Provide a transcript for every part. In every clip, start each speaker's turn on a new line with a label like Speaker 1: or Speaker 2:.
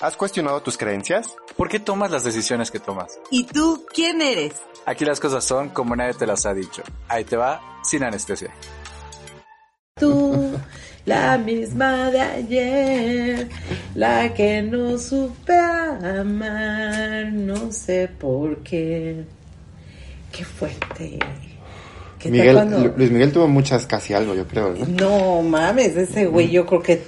Speaker 1: ¿Has cuestionado tus creencias?
Speaker 2: ¿Por qué tomas las decisiones que tomas?
Speaker 3: ¿Y tú quién eres?
Speaker 2: Aquí las cosas son como nadie te las ha dicho. Ahí te va, sin anestesia.
Speaker 4: Tú, la misma de ayer, la que no supe amar, no sé por qué. Qué fuerte. ¿Qué
Speaker 1: Miguel,
Speaker 4: cuando-
Speaker 1: Luis Miguel tuvo muchas casi algo, yo creo, ¿no?
Speaker 4: No mames, ese güey yo creo que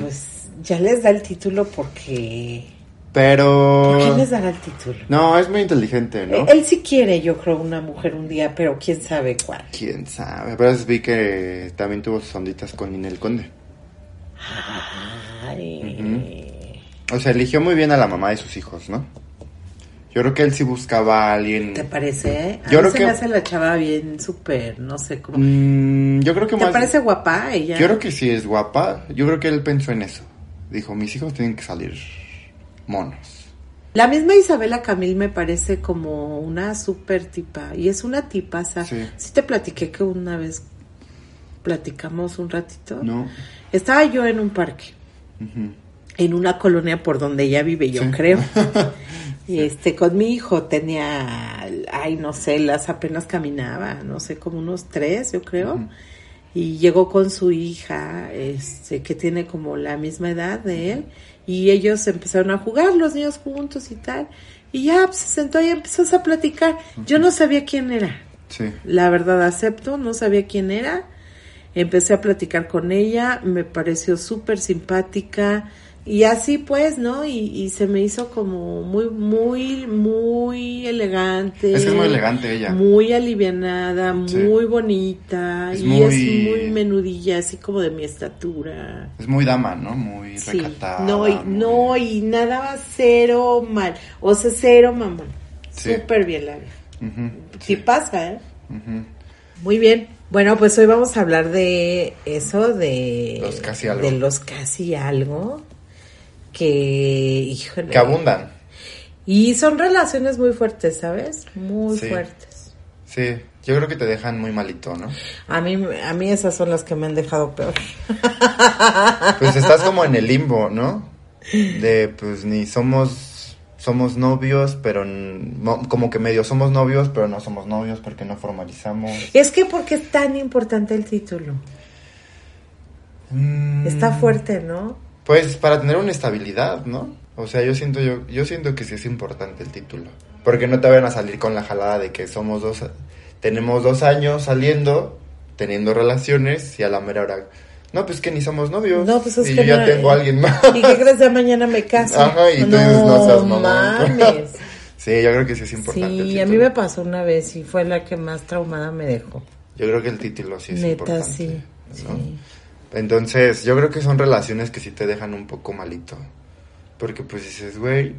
Speaker 4: pues ya les da el título porque...
Speaker 1: Pero...
Speaker 4: ¿Por qué les dará el título?
Speaker 1: No, es muy inteligente, ¿no?
Speaker 4: Eh, Él sí quiere, yo creo, una mujer un día, pero quién sabe cuál.
Speaker 1: Quién sabe. Pero vi que también tuvo sus onditas con Ninel Conde.
Speaker 4: Ay.
Speaker 1: O sea, eligió muy bien a la mamá de sus hijos, ¿no? Yo creo que él sí buscaba a alguien.
Speaker 4: ¿Te parece? A
Speaker 1: Yo creo
Speaker 4: se
Speaker 1: que-
Speaker 4: me hace la chava bien súper, no sé cómo.
Speaker 1: Mm, yo creo que
Speaker 4: ¿Te
Speaker 1: más.
Speaker 4: parece guapa ella?
Speaker 1: Yo creo que sí es guapa. Yo creo que él pensó en eso. Dijo, mis hijos tienen que salir monos.
Speaker 4: La misma Isabela Camil me parece como una súper tipa. Y es una tipa,
Speaker 1: Sí.
Speaker 4: Sí te platiqué que una vez platicamos un ratito.
Speaker 1: ¿No?
Speaker 4: Estaba yo en un parque. En una colonia por donde ella vive, yo
Speaker 1: Sí.
Speaker 4: creo. Y este, con mi hijo tenía, ay, no sé, las apenas caminaba, no sé, como unos tres, yo creo. Y llegó con su hija, este, que tiene como la misma edad de él, y ellos empezaron a jugar, los niños juntos y tal. Y ya pues, se sentó y empezó a platicar. Yo no sabía quién era.
Speaker 1: Sí.
Speaker 4: La verdad acepto, no sabía quién era. Empecé a platicar con ella, me pareció súper simpática y así pues, ¿no? Y, y se me hizo como muy, muy, muy elegante.
Speaker 1: Es que es muy elegante ella.
Speaker 4: Muy alivianada,
Speaker 1: Sí.
Speaker 4: muy bonita
Speaker 1: Es
Speaker 4: y
Speaker 1: muy-
Speaker 4: es muy menudilla, así como de mi estatura.
Speaker 1: Es muy dama, ¿no? Muy
Speaker 4: Sí,
Speaker 1: recatada.
Speaker 4: no, y,
Speaker 1: muy-
Speaker 4: no, y nada cero mal, o sea, cero mamá.
Speaker 1: Sí.
Speaker 4: Súper bien la.
Speaker 1: Ujú,
Speaker 4: Sí pasa, ¿eh? Muy bien. Bueno, pues hoy vamos a hablar de eso, de
Speaker 1: Los casi algo.
Speaker 4: de los casi algo que, híjole.
Speaker 1: Que abundan.
Speaker 4: Y son relaciones muy fuertes, ¿sabes? Muy
Speaker 1: Sí.
Speaker 4: fuertes.
Speaker 1: Sí. Yo creo que te dejan muy malito, ¿no?
Speaker 4: A mí, a mí esas son las que me han dejado peor.
Speaker 1: Pues estás como en el limbo, ¿no? De pues ni somos somos novios, pero no- como que medio somos novios, pero no somos novios porque no formalizamos.
Speaker 4: Es que porque es tan importante el título.
Speaker 1: Mm,
Speaker 4: Está fuerte, ¿no?
Speaker 1: Pues para tener una estabilidad, ¿no? O sea, yo siento yo yo siento que sí es importante el título, porque no te vayan a salir con la jalada de que somos dos tenemos dos años saliendo, teniendo relaciones y a la mera hora no, pues que ni somos novios.
Speaker 4: No, pues es
Speaker 1: y
Speaker 4: que
Speaker 1: yo ya
Speaker 4: no-
Speaker 1: tengo a alguien más.
Speaker 4: ¿Y qué crees de mañana me caso?
Speaker 1: Ajá, y tú dices, no seas mamón.
Speaker 4: mames.
Speaker 1: Sí, yo creo que sí es importante.
Speaker 4: Sí, a mí me pasó una vez y fue la que más traumada me dejó.
Speaker 1: Yo creo que el título sí es
Speaker 4: Neta,
Speaker 1: importante.
Speaker 4: sí.
Speaker 1: ¿no?
Speaker 4: sí.
Speaker 1: Entonces, yo creo que son relaciones que sí te dejan un poco malito. Porque pues dices, güey,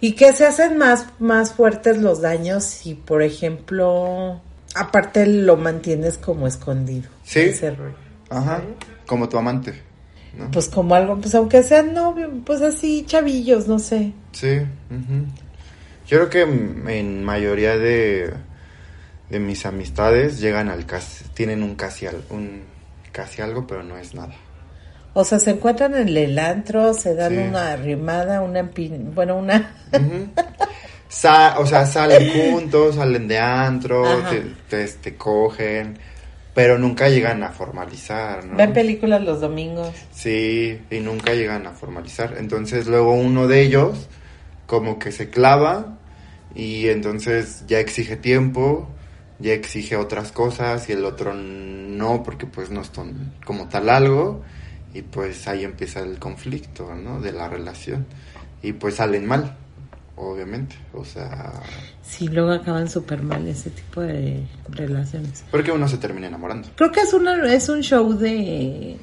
Speaker 4: Y que se hacen más, más fuertes los daños si, por ejemplo, aparte lo mantienes como escondido.
Speaker 1: Sí.
Speaker 4: Ese rollo.
Speaker 1: ajá, como tu amante, ¿no?
Speaker 4: Pues como algo, pues aunque sean novio, pues así chavillos, no sé.
Speaker 1: Sí. ujú. Yo creo que en mayoría de, de mis amistades llegan al casi, tienen un casi, al- un casi algo, pero no es nada.
Speaker 4: O sea, se encuentran en el antro, se dan
Speaker 1: Sí.
Speaker 4: una arrimada, una empin... bueno, una...
Speaker 1: Ujú. Sa- o sea, salen juntos, salen de antro, te, te cogen, pero nunca llegan a formalizar, ¿no?
Speaker 4: Ven películas los domingos.
Speaker 1: Sí, y nunca llegan a formalizar. Entonces luego uno de ellos como que se clava y entonces ya exige tiempo, ya exige otras cosas y el otro no, porque pues no es ton- como tal algo y pues ahí empieza el conflicto, ¿no? De la relación y pues salen mal, obviamente, o sea,
Speaker 4: Sí, luego acaban súper mal ese tipo de relaciones.
Speaker 1: porque uno se termina enamorando.
Speaker 4: Creo que es, una, es un show de...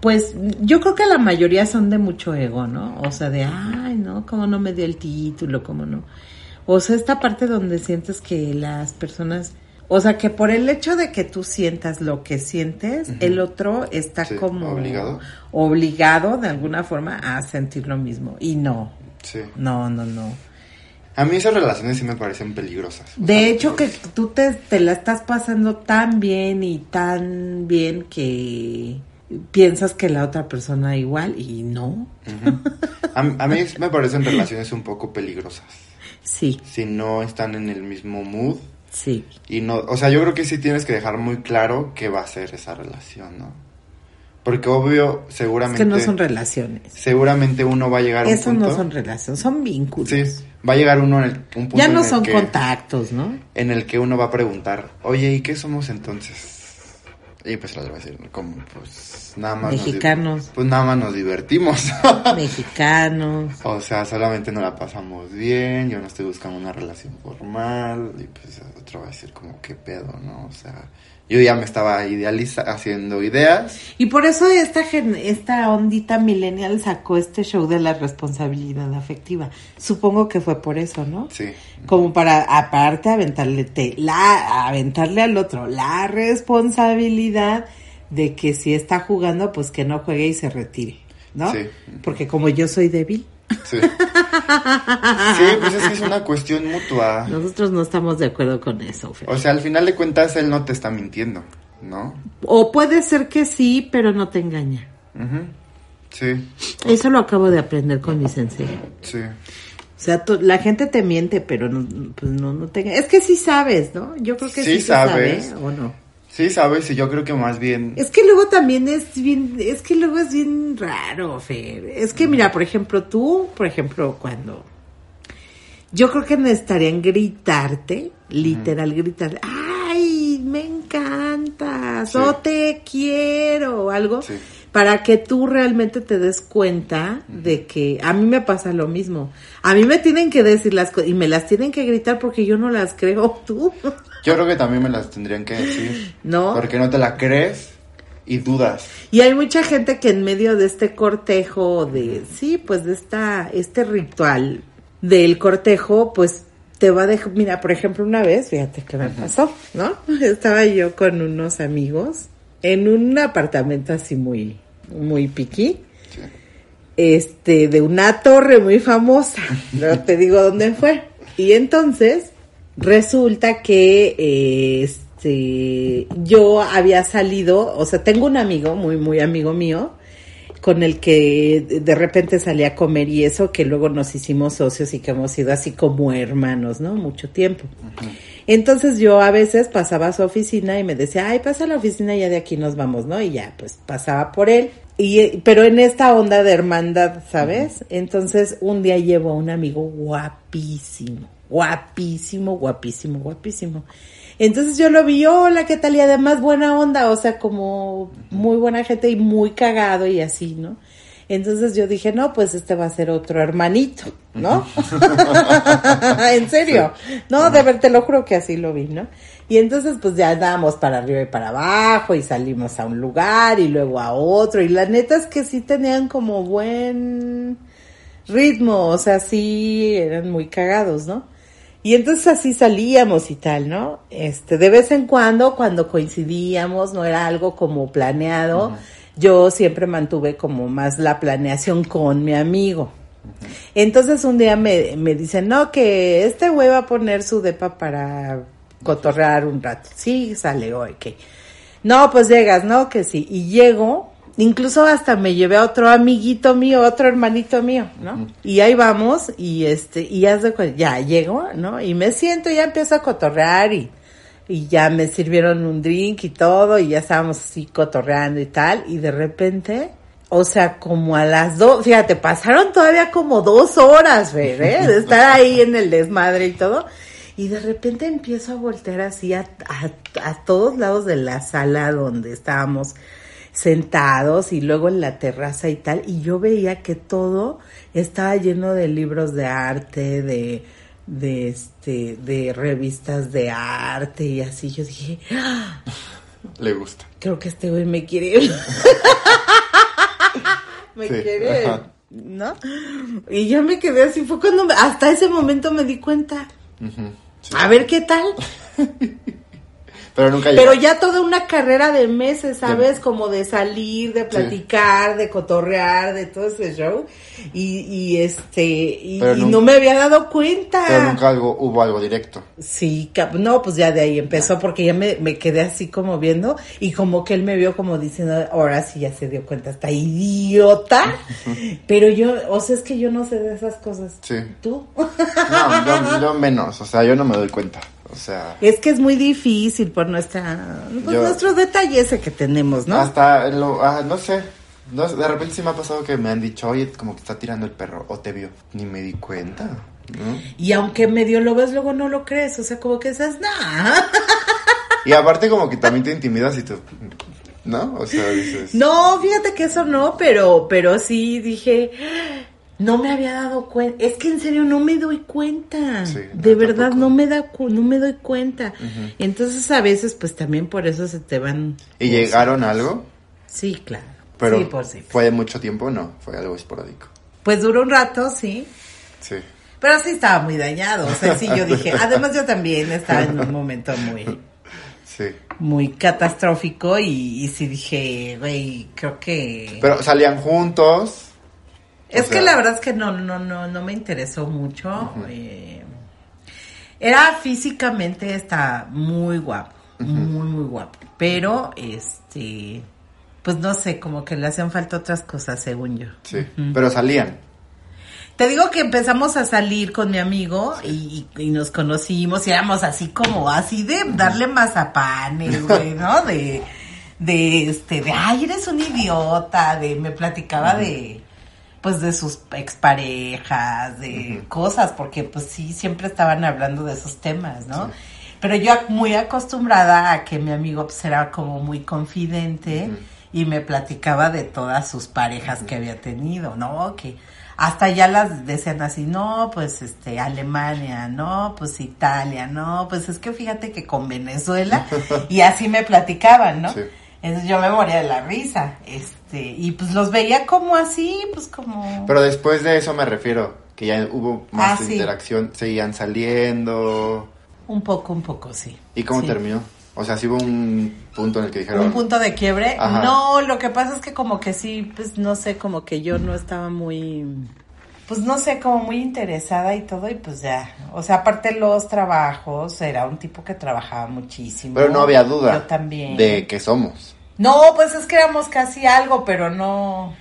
Speaker 4: Pues yo creo que la mayoría son de mucho ego, ¿no? O sea, de, ay, no, cómo no me dio el título, cómo no. O sea, esta parte donde sientes que las personas, o sea, que por el hecho de que tú sientas lo que sientes, el otro está
Speaker 1: Sí,
Speaker 4: como
Speaker 1: obligado.
Speaker 4: obligado de alguna forma a sentir lo mismo. Y no,
Speaker 1: Sí.
Speaker 4: no, no, no.
Speaker 1: A mí esas relaciones sí me parecen peligrosas.
Speaker 4: De
Speaker 1: sea,
Speaker 4: hecho, que tú te, te la estás pasando tan bien y tan bien que piensas que la otra persona igual y no.
Speaker 1: A, a mí me parecen relaciones un poco peligrosas.
Speaker 4: Sí,
Speaker 1: Si no están en el mismo mood.
Speaker 4: sí.
Speaker 1: Y no, o sea, yo creo que sí tienes que dejar muy claro qué va a ser esa relación, ¿no? Porque obvio,
Speaker 4: Es
Speaker 1: seguramente...
Speaker 4: que no son relaciones.
Speaker 1: Seguramente uno va a llegar a un
Speaker 4: Eso
Speaker 1: punto...
Speaker 4: no son relaciones, son vínculos.
Speaker 1: Sí, va a llegar uno en el, un punto
Speaker 4: ya
Speaker 1: en
Speaker 4: no
Speaker 1: el
Speaker 4: son
Speaker 1: que-
Speaker 4: contactos, ¿no?
Speaker 1: En el que uno va a preguntar, oye, ¿y qué somos entonces? Y pues le va a decir, como, pues nada más... nos
Speaker 4: Mexicanos.
Speaker 1: pues nada más nos divertimos.
Speaker 4: Mexicanos.
Speaker 1: o sea, solamente nos la pasamos bien, yo no estoy buscando una relación formal. Y pues otro va a decir como, ¿qué pedo, no? O sea, yo ya me estaba idealiza haciendo ideas.
Speaker 4: Y por eso esta, gen- esta ondita millennial sacó este show de la responsabilidad afectiva. Supongo que fue por eso, ¿no?
Speaker 1: Sí.
Speaker 4: Como para, aparte, aventarle, te- la, aventarle al otro la responsabilidad de que si está jugando, pues que no juegue y se retire, ¿no?
Speaker 1: Sí.
Speaker 4: Porque como yo soy débil,
Speaker 1: Sí. Sí, pues es que es una cuestión mutua.
Speaker 4: nosotros no estamos de acuerdo con eso, Fer.
Speaker 1: O sea, al final de cuentas él no te está mintiendo, ¿no?
Speaker 4: O puede ser que sí, pero no te engaña.
Speaker 1: Sí,
Speaker 4: Eso lo acabo de aprender con mi sensei.
Speaker 1: sí.
Speaker 4: O sea, tú- la gente te miente, pero no, pues no, no te... Es que sí sabes, ¿no? Yo creo que sí,
Speaker 1: Sí
Speaker 4: sabe,
Speaker 1: sabes.
Speaker 4: ¿o no?
Speaker 1: Sí, sabes, y yo creo que más bien...
Speaker 4: Es que luego también es bien, es que luego es bien raro, Fer. Es que mira, por ejemplo, tú, por ejemplo, cuando... Yo creo que necesitarían gritarte, literal gritar, ¡ay, me encantas!
Speaker 1: Sí.
Speaker 4: o te quiero! o algo,
Speaker 1: Sí.
Speaker 4: Para que tú realmente te des cuenta de que a mí me pasa lo mismo. A mí me tienen que decir las cosas y me las tienen que gritar porque yo no las creo tú.
Speaker 1: Yo creo que también me las tendrían que decir.
Speaker 4: ¿No?
Speaker 1: Porque no te la crees y dudas.
Speaker 4: Y hay mucha gente que en medio de este cortejo, de, sí, pues de esta, este ritual del cortejo, pues te va a dejar, mira, por ejemplo, una vez, fíjate qué me pasó, ¿no? Estaba yo con unos amigos en un apartamento así muy, muy piqui,
Speaker 1: Sí.
Speaker 4: este, de una torre muy famosa, no te digo dónde fue. Y entonces, resulta que, eh, este, yo había salido, o sea, tengo un amigo, muy, muy amigo mío, con el que de- de repente salí a comer y eso, que luego nos hicimos socios y que hemos sido así como hermanos, ¿no? Mucho tiempo. Entonces yo a veces pasaba a su oficina y me decía, ay, pasa a la oficina y ya de aquí nos vamos, ¿no? Y ya, pues pasaba por él. Y, pero en esta onda de hermandad, ¿sabes? Entonces un día llevo a un amigo guapísimo, guapísimo, guapísimo, guapísimo. Entonces yo lo vi, hola, ¿qué tal? Y además buena onda, o sea, como muy buena gente y muy cagado y así, ¿no? Entonces yo dije, no, pues este va a ser otro hermanito, ¿no? en serio. No, de ver, te lo juro que así lo vi, ¿no? Y entonces pues ya andábamos para arriba y para abajo y salimos a un lugar y luego a otro. Y la neta es que sí tenían como buen ritmo, o sea, sí eran muy cagados, ¿no? Y entonces así salíamos y tal, ¿no? Este, de vez en cuando, cuando coincidíamos, no era algo como planeado, yo siempre mantuve como más la planeación con mi amigo. Entonces un día me, me dicen, no, que este güey va a poner su depa para cotorrear un rato. Sí, sale hoy, que. No, pues llegas, ¿no? Que sí. Y llego, incluso hasta me llevé a otro amiguito mío, otro hermanito mío, ¿no? Y ahí vamos, y este, y cu- ya llego, ¿no? Y me siento, y ya empiezo a cotorrear y, y ya me sirvieron un drink y todo, y ya estábamos así cotorreando y tal, y de repente, o sea, como a las dos, fíjate, pasaron todavía como dos horas, ¿eh? De estar ahí en el desmadre y todo. Y de repente empiezo a voltear así a, a, a todos lados de la sala donde estábamos sentados y luego en la terraza y tal. Y yo veía que todo estaba lleno de libros de arte, de, de este, de revistas de arte y así. Yo dije, "Ah,
Speaker 1: Le gusta.
Speaker 4: creo que este güey me quiere. me
Speaker 1: Sí,
Speaker 4: quiere,
Speaker 1: ajá.
Speaker 4: ¿no? Y yo me quedé así, fue cuando me- hasta ese momento me di cuenta.
Speaker 1: Sí.
Speaker 4: A ver qué tal.
Speaker 1: Pero nunca
Speaker 4: Pero
Speaker 1: llega.
Speaker 4: ya toda una carrera de meses, ¿sabes? Como de salir, de platicar, de cotorrear, de todo ese show. Y, y este, y, no me había dado cuenta.
Speaker 1: Pero nunca algo, hubo algo directo.
Speaker 4: Sí, no, pues ya de ahí empezó porque ya me, me quedé así como viendo y como que él me vio como diciendo, ahora sí ya se dio cuenta, está idiota. Pero yo, o sea, es que yo no sé de esas cosas.
Speaker 1: Sí.
Speaker 4: ¿Tú?
Speaker 1: No, yo, yo menos, o sea, yo no me doy cuenta. O sea,
Speaker 4: Es que es muy difícil por nuestra, pues
Speaker 1: Yo-
Speaker 4: nuestro detalle ese que tenemos, ¿no?
Speaker 1: hasta, lo, ah, no sé, no, de repente sí me ha pasado que me han dicho, oye, como que está tirando el perro, o te vio. Ni me di cuenta, ¿no?
Speaker 4: Y aunque medio lo ves, luego no lo crees. O sea, como que dices, nah.
Speaker 1: Y aparte como que también te intimidas y tú, ¿no? O sea, dices...
Speaker 4: No, fíjate que eso no, pero, pero sí dije, no me había dado cuenta. Es que en serio no me doy cuenta.
Speaker 1: Sí, no,
Speaker 4: de verdad
Speaker 1: tampoco.
Speaker 4: no me da, cu- no me doy cuenta. Entonces a veces pues también por eso se te van.
Speaker 1: ¿Y llegaron a algo?
Speaker 4: Sí, claro.
Speaker 1: Pero
Speaker 4: sí, por sí.
Speaker 1: fue de mucho tiempo, no, fue algo esporádico.
Speaker 4: Pues duró un rato, sí.
Speaker 1: Sí.
Speaker 4: Pero sí estaba muy dañado. O sea, sí, yo dije. Además, yo también estaba en un momento muy,
Speaker 1: Sí.
Speaker 4: muy catastrófico y, y sí dije, güey, creo que.
Speaker 1: Pero salían juntos.
Speaker 4: Es que la verdad es que no, no, no, no me interesó mucho. eh, era físicamente, está muy guapo, muy, muy guapo. Pero, este, pues no sé, como que le hacían falta otras cosas, según yo.
Speaker 1: Sí. Pero salían.
Speaker 4: Te digo que empezamos a salir con mi amigo y, y- y nos conocimos y éramos así como, así de darle mazapanes, güey, ¿no? De, de, este, de, ay, eres un idiota, de, me platicaba de, pues, de sus exparejas, de cosas, porque, pues, sí, siempre estaban hablando de esos temas, ¿no? Pero yo muy acostumbrada a que mi amigo, pues, era como muy confidente y me platicaba de todas sus parejas que había tenido, ¿no? Que hasta ya las decían así, no, pues este, Alemania, no, pues Italia, no, pues es que fíjate que con Venezuela, y así me platicaban, ¿no?
Speaker 1: Sí.
Speaker 4: Entonces yo me moría de la risa, este, y pues los veía como así, pues como...
Speaker 1: Pero después de eso me refiero, que ya hubo más
Speaker 4: Ah, sí.
Speaker 1: interacción, seguían saliendo.
Speaker 4: Un poco, un poco, sí.
Speaker 1: ¿Y cómo
Speaker 4: Sí.
Speaker 1: terminó? O sea, sí hubo un punto en el que dijeron...
Speaker 4: Un punto de quiebre.
Speaker 1: Ajá.
Speaker 4: No, lo que pasa es que como que sí, pues no sé, como que yo no estaba muy, pues no sé, como muy interesada y todo y pues ya. O sea, aparte los trabajos, era un tipo que trabajaba muchísimo.
Speaker 1: Pero no había duda
Speaker 4: Yo también.
Speaker 1: de que somos.
Speaker 4: No, pues es que éramos casi algo, pero no.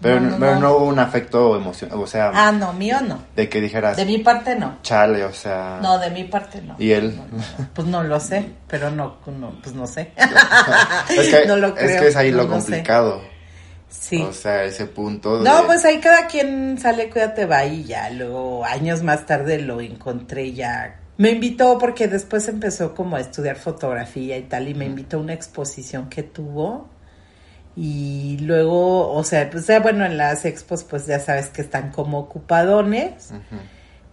Speaker 1: Pero no, pero no hubo un afecto emocional, o sea,
Speaker 4: Ah, no, mío no.
Speaker 1: de que dijeras,
Speaker 4: De mi parte no.
Speaker 1: chale, o sea...
Speaker 4: No, de mi parte no.
Speaker 1: ¿Y él?
Speaker 4: Pues no lo sé, pero no, no pues no sé.
Speaker 1: es, que,
Speaker 4: no lo
Speaker 1: es que es ahí lo
Speaker 4: lo sé. Sí.
Speaker 1: O sea, ese punto
Speaker 4: No,
Speaker 1: de-
Speaker 4: pues ahí cada quien sale, cuídate, va y ya. Luego, años más tarde lo encontré ya. Me invitó porque después empezó como a estudiar fotografía y tal, y me invitó a una exposición que tuvo. Y luego, o sea, pues ya bueno, en las expos, pues ya sabes que están como ocupadones.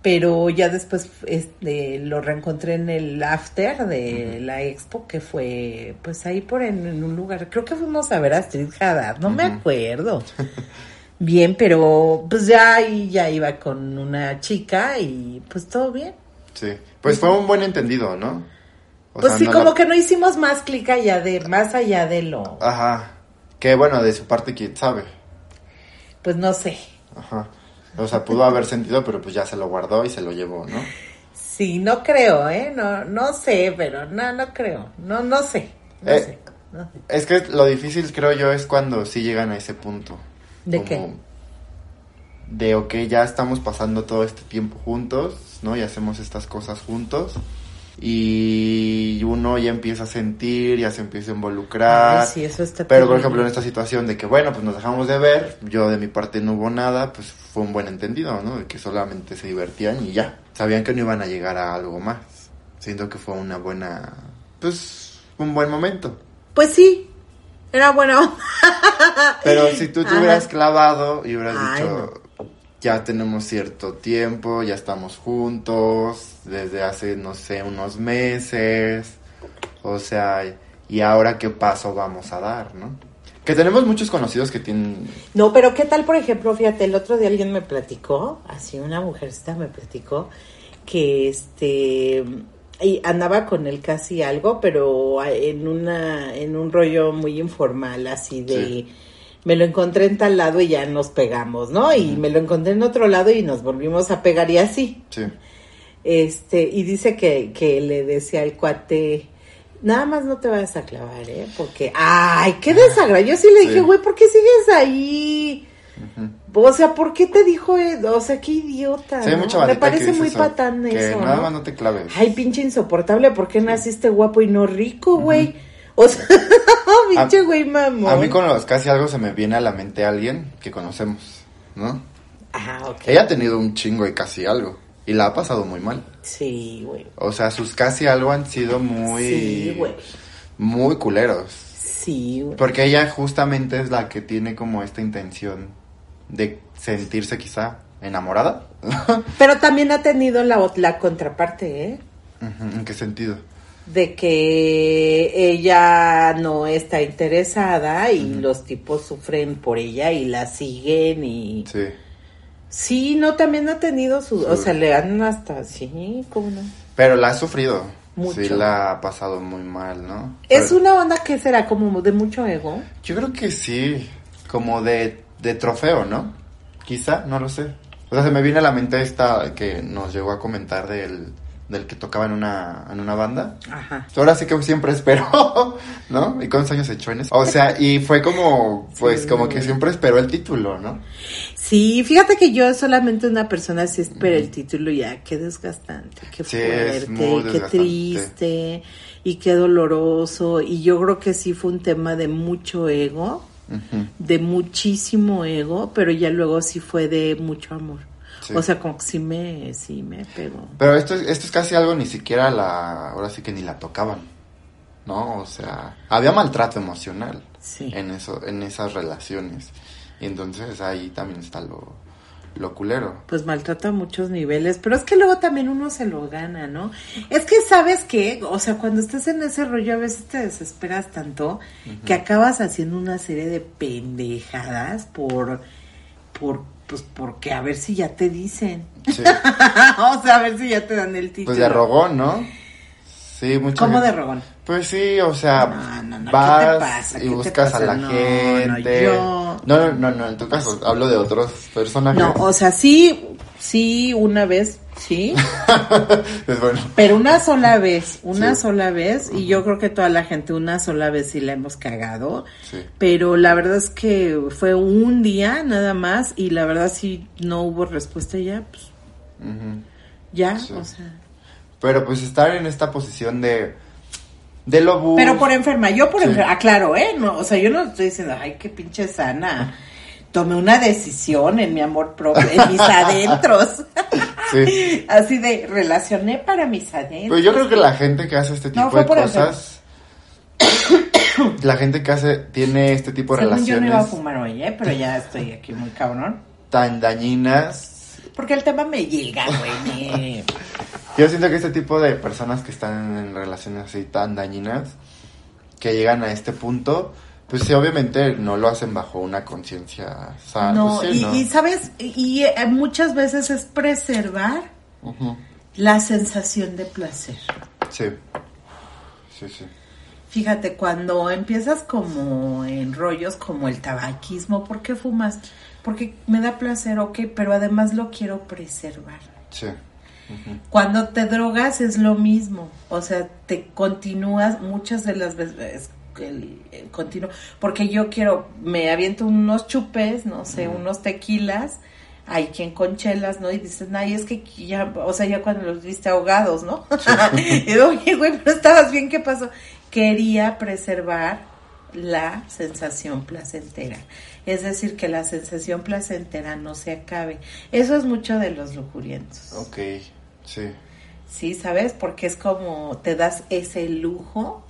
Speaker 4: Pero ya después este, lo reencontré en el after de la expo, que fue pues ahí por en, en un lugar. Creo que fuimos a ver a Street Haddad, no me acuerdo. bien, pero pues ya ahí ya iba con una chica y pues todo bien.
Speaker 1: Sí. Pues fue un buen entendido, ¿no? O
Speaker 4: pues
Speaker 1: sea,
Speaker 4: sí,
Speaker 1: no
Speaker 4: como
Speaker 1: la-
Speaker 4: que no hicimos más clic allá de, más allá de lo,
Speaker 1: Ajá. Que bueno, de su parte, quién sabe.
Speaker 4: pues no sé.
Speaker 1: Ajá. O sea, pudo haber sentido, pero pues ya se lo guardó y se lo llevó, ¿no?
Speaker 4: Sí, no creo, ¿eh? No, no sé, pero no, no creo. No, no sé. No
Speaker 1: Eh,
Speaker 4: sé. no.
Speaker 1: Es que lo difícil, creo yo, es cuando sí llegan a ese punto.
Speaker 4: ¿De
Speaker 1: Como
Speaker 4: qué?
Speaker 1: De, ok, ya estamos pasando todo este tiempo juntos, ¿no? Y hacemos estas cosas juntos. Y uno ya empieza a sentir, ya se empieza a involucrar.
Speaker 4: Ay, sí, eso está
Speaker 1: Pero, por ejemplo, en esta situación de que, bueno, pues nos dejamos de ver, yo de mi parte no hubo nada, pues fue un buen entendido, ¿no? De que solamente se divertían y ya. Sabían que no iban a llegar a algo más. Siento que fue una buena, pues, un buen momento.
Speaker 4: Pues sí, era bueno.
Speaker 1: Pero si tú te
Speaker 4: Ajá.
Speaker 1: hubieras clavado y hubieras
Speaker 4: Ay,
Speaker 1: dicho, ya tenemos cierto tiempo, ya estamos juntos, desde hace, no sé, unos meses, o sea, y ahora qué paso vamos a dar, ¿no? Que tenemos muchos conocidos que tienen...
Speaker 4: No, pero ¿qué tal, por ejemplo? Fíjate, el otro día alguien me platicó, así una mujercita me platicó, que este, y andaba con él casi algo, pero en una en un rollo muy informal, así de
Speaker 1: Sí.
Speaker 4: Me lo encontré en tal lado y ya nos pegamos, ¿no? Y me lo encontré en otro lado y nos volvimos a pegar y así.
Speaker 1: Sí.
Speaker 4: Este, y dice que, que le decía al cuate, nada más no te vayas a clavar, ¿eh? Porque, ay, qué desagrado. Yo sí le dije,
Speaker 1: Sí.
Speaker 4: güey, ¿por qué sigues ahí? O sea, ¿por qué te dijo, o sea, qué idiota?
Speaker 1: Sí,
Speaker 4: ¿no?
Speaker 1: mucha
Speaker 4: Me parece muy
Speaker 1: eso,
Speaker 4: patán
Speaker 1: que
Speaker 4: eso,
Speaker 1: nada
Speaker 4: ¿no?
Speaker 1: más no te claves.
Speaker 4: Ay, pinche insoportable, ¿por qué naciste guapo y no rico, güey? O sea, pinche
Speaker 1: A-
Speaker 4: güey mamón.
Speaker 1: A mí con los casi algo se me viene a la mente alguien que conocemos, ¿no?
Speaker 4: Ah, ok.
Speaker 1: Ella ha tenido un chingo y casi algo. Y la ha pasado muy mal.
Speaker 4: Sí, güey.
Speaker 1: O sea, sus casi algo han sido muy...
Speaker 4: Sí, güey.
Speaker 1: Muy culeros.
Speaker 4: Sí, güey.
Speaker 1: Porque ella justamente es la que tiene como esta intención de sentirse quizá enamorada.
Speaker 4: Pero también ha tenido la, la contraparte, ¿eh?
Speaker 1: ¿En qué sentido?
Speaker 4: De que ella no está interesada y los tipos sufren por ella y la siguen y
Speaker 1: Sí.
Speaker 4: sí, no también ha tenido su, o sea, le dan hasta sí, cómo no.
Speaker 1: Pero la ha sufrido.
Speaker 4: Mucho.
Speaker 1: Sí, la ha pasado muy mal, ¿no?
Speaker 4: Es
Speaker 1: Pero-
Speaker 4: una onda que será como de mucho ego.
Speaker 1: Yo creo que sí, como de, de trofeo, ¿no? Quizá, no lo sé. O sea, se me viene a la mente esta que nos llegó a comentar del, del que tocaba en una, en una banda.
Speaker 4: Ajá.
Speaker 1: Ahora sí que siempre esperó, ¿no? ¿Y cuántos años echó en eso? O sea, y fue como, pues,
Speaker 4: Sí.
Speaker 1: como que siempre esperó el título, ¿no?
Speaker 4: Sí, fíjate que yo solamente una persona sí espera el título y ya, qué desgastante, qué
Speaker 1: Sí,
Speaker 4: fuerte, qué
Speaker 1: desgastante.
Speaker 4: triste y qué doloroso. Y yo creo que sí fue un tema de mucho ego. De muchísimo ego, pero ya luego sí fue de mucho amor.
Speaker 1: Sí.
Speaker 4: O sea, como que sí me, sí me pegó.
Speaker 1: Pero esto, es- esto es casi algo ni siquiera la, ahora sí que ni la tocaban, ¿no? O sea, había maltrato emocional
Speaker 4: Sí.
Speaker 1: en eso, en esas relaciones. Y entonces ahí también está lo, lo culero.
Speaker 4: Pues maltrata a muchos niveles, pero es que luego también uno se lo gana, ¿no? Es que sabes qué, o sea, cuando estás en ese rollo a veces te desesperas tanto que acabas haciendo una serie de pendejadas por, por, pues porque a ver si ya te dicen.
Speaker 1: Sí.
Speaker 4: o sea, a ver si ya te dan el título.
Speaker 1: Pues de rogón, ¿no? Sí, mucho.
Speaker 4: ¿Cómo de rogón?
Speaker 1: Pues sí, o sea,
Speaker 4: No, no, no, ¿qué
Speaker 1: vas
Speaker 4: te pasa? ¿Qué
Speaker 1: y
Speaker 4: te
Speaker 1: buscas
Speaker 4: pasa?
Speaker 1: a la gente.
Speaker 4: yo-
Speaker 1: No, no, no, no, en tu caso, hablo de otros personajes.
Speaker 4: No, o sea, sí, sí, una vez, sí,
Speaker 1: es bueno.
Speaker 4: pero una sola vez, una
Speaker 1: Sí.
Speaker 4: sola vez, y yo creo que toda la gente una sola vez sí la hemos cagado,
Speaker 1: Sí.
Speaker 4: pero la verdad es que fue un día nada más, y la verdad sí no hubo respuesta ya, pues, ya,
Speaker 1: Sí.
Speaker 4: o sea.
Speaker 1: Pero pues estar en esta posición de de lobo.
Speaker 4: Pero por enferma, yo por enferma, aclaro, ¿eh? No, o sea, yo no estoy diciendo, ay, qué pinche sana. Tomé una decisión en mi amor propio, en mis adentros.
Speaker 1: Sí.
Speaker 4: Así de, relacioné para mis adentros.
Speaker 1: Pues yo creo que la gente que hace este tipo
Speaker 4: No,
Speaker 1: de cosas la gente que hace tiene este tipo de
Speaker 4: Según yo no
Speaker 1: relaciones
Speaker 4: iba a fumar hoy, ¿eh? Pero ya estoy aquí muy cabrón.
Speaker 1: tan dañinas.
Speaker 4: Porque el tema me llega, güey.
Speaker 1: Yo siento que este tipo de personas que están en relaciones así tan dañinas que llegan a este punto, pues sí, obviamente no lo hacen bajo una conciencia sana.
Speaker 4: No,
Speaker 1: pues sí,
Speaker 4: y,
Speaker 1: ¿no?
Speaker 4: y, sabes, y eh, muchas veces es preservar la sensación de placer.
Speaker 1: Sí. Sí, sí.
Speaker 4: Fíjate, cuando empiezas como en rollos como el tabaquismo, ¿por qué fumas? Porque me da placer, ok, pero además lo quiero preservar.
Speaker 1: Sí.
Speaker 4: Cuando te drogas es lo mismo, o sea, te continúas muchas de las veces el, el continuo, porque yo quiero, me aviento unos chupes, no sé, unos tequilas, hay quien con chelas, ¿no? Y dices, ay, es que ya, o sea, ya cuando los viste ahogados, ¿no? y digo, oye, güey, pero estabas bien, ¿qué pasó? Quería preservar la sensación placentera. Es decir, que la sensación placentera no se acabe. Eso es mucho de los lujurientos.
Speaker 1: Ok. Sí.
Speaker 4: Sí, ¿sabes? Porque es como te das ese lujo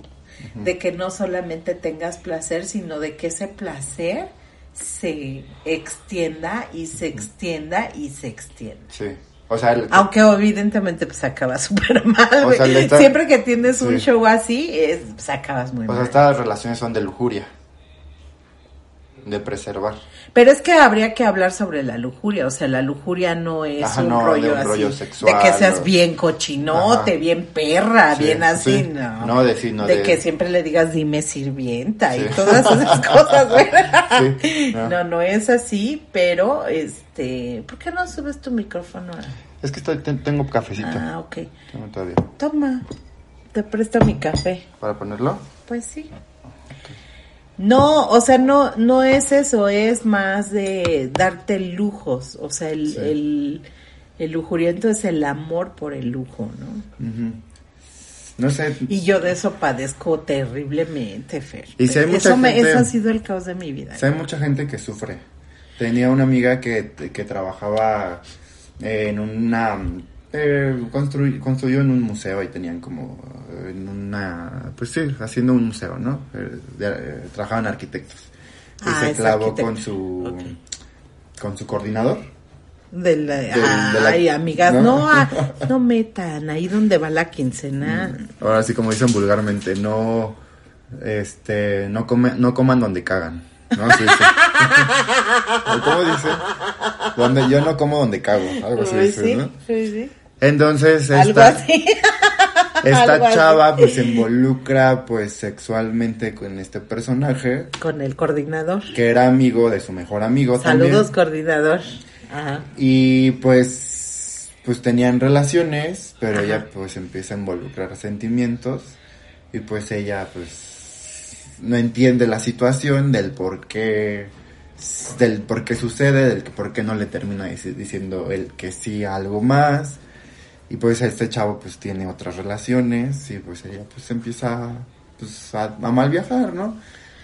Speaker 4: de que no solamente tengas placer, sino de que ese placer se extienda y se extienda y se extienda.
Speaker 1: Sí. O sea, el-
Speaker 4: Aunque evidentemente pues acaba súper mal,
Speaker 1: O sea,
Speaker 4: Siempre que tienes un show así, es, pues acabas muy
Speaker 1: o sea,
Speaker 4: mal.
Speaker 1: estas relaciones son de lujuria. De preservar.
Speaker 4: Pero es que habría que hablar sobre la lujuria, o sea, la lujuria no es
Speaker 1: Ajá,
Speaker 4: un
Speaker 1: no, de
Speaker 4: rollo así,
Speaker 1: sexual,
Speaker 4: de que seas
Speaker 1: o-
Speaker 4: bien cochinote,
Speaker 1: Ajá.
Speaker 4: bien perra,
Speaker 1: Sí,
Speaker 4: bien así,
Speaker 1: sí.
Speaker 4: no.
Speaker 1: No, de
Speaker 4: que siempre le digas dime sirvienta y todas esas cosas.
Speaker 1: Sí, no.
Speaker 4: no. no, es así, pero este, ¿por qué no subes tu micrófono?
Speaker 1: Es que estoy, te- tengo cafecito.
Speaker 4: Ah, ok.
Speaker 1: Tengo todavía.
Speaker 4: Toma, te presto mi café.
Speaker 1: ¿Para ponerlo?
Speaker 4: Pues sí. No, o sea, no, no es eso, es más de darte lujos, o sea, el,
Speaker 1: Sí.
Speaker 4: el, el lujuriento es el amor por el lujo, ¿no?
Speaker 1: No sé.
Speaker 4: Y yo de eso padezco terriblemente, Fer.
Speaker 1: Y si hay mucha
Speaker 4: eso, me- eso ha sido el caos de mi vida.
Speaker 1: sea, hay mucha gente que sufre. Tenía una amiga que, que trabajaba en una... eh, construy- construyó en un museo y tenían como eh, en una... Pues sí, haciendo un museo, ¿no? Eh, eh, trabajaban arquitectos. Y
Speaker 4: Ah,
Speaker 1: se clavó con su... Con su coordinador.
Speaker 4: De la,
Speaker 1: de la-
Speaker 4: ay, amigas,
Speaker 1: ¿no?
Speaker 4: no, ah, no metan ahí donde va la quincena.
Speaker 1: Ahora sí, como dicen vulgarmente, no... Este... No, come, no coman donde cagan. ¿No? Sí, sí. ¿Cómo dice? Donde, yo no como donde cago. Algo así dice,
Speaker 4: sí, sí.
Speaker 1: Entonces,
Speaker 4: Algo
Speaker 1: esta,
Speaker 4: así.
Speaker 1: esta
Speaker 4: Algo así.
Speaker 1: chava pues se involucra pues sexualmente con este personaje
Speaker 4: Con el coordinador.
Speaker 1: que era amigo de su mejor amigo
Speaker 4: Saludos,
Speaker 1: también.
Speaker 4: coordinador. Ajá.
Speaker 1: Y pues pues tenían relaciones, pero
Speaker 4: Ajá.
Speaker 1: ella pues empieza a involucrar sentimientos y pues ella pues no entiende la situación del por qué del por qué sucede, del por qué no le termina dici- diciendo el que sí a algo más. Y pues este chavo pues tiene otras relaciones y pues ella pues empieza pues a, a mal viajar, ¿no?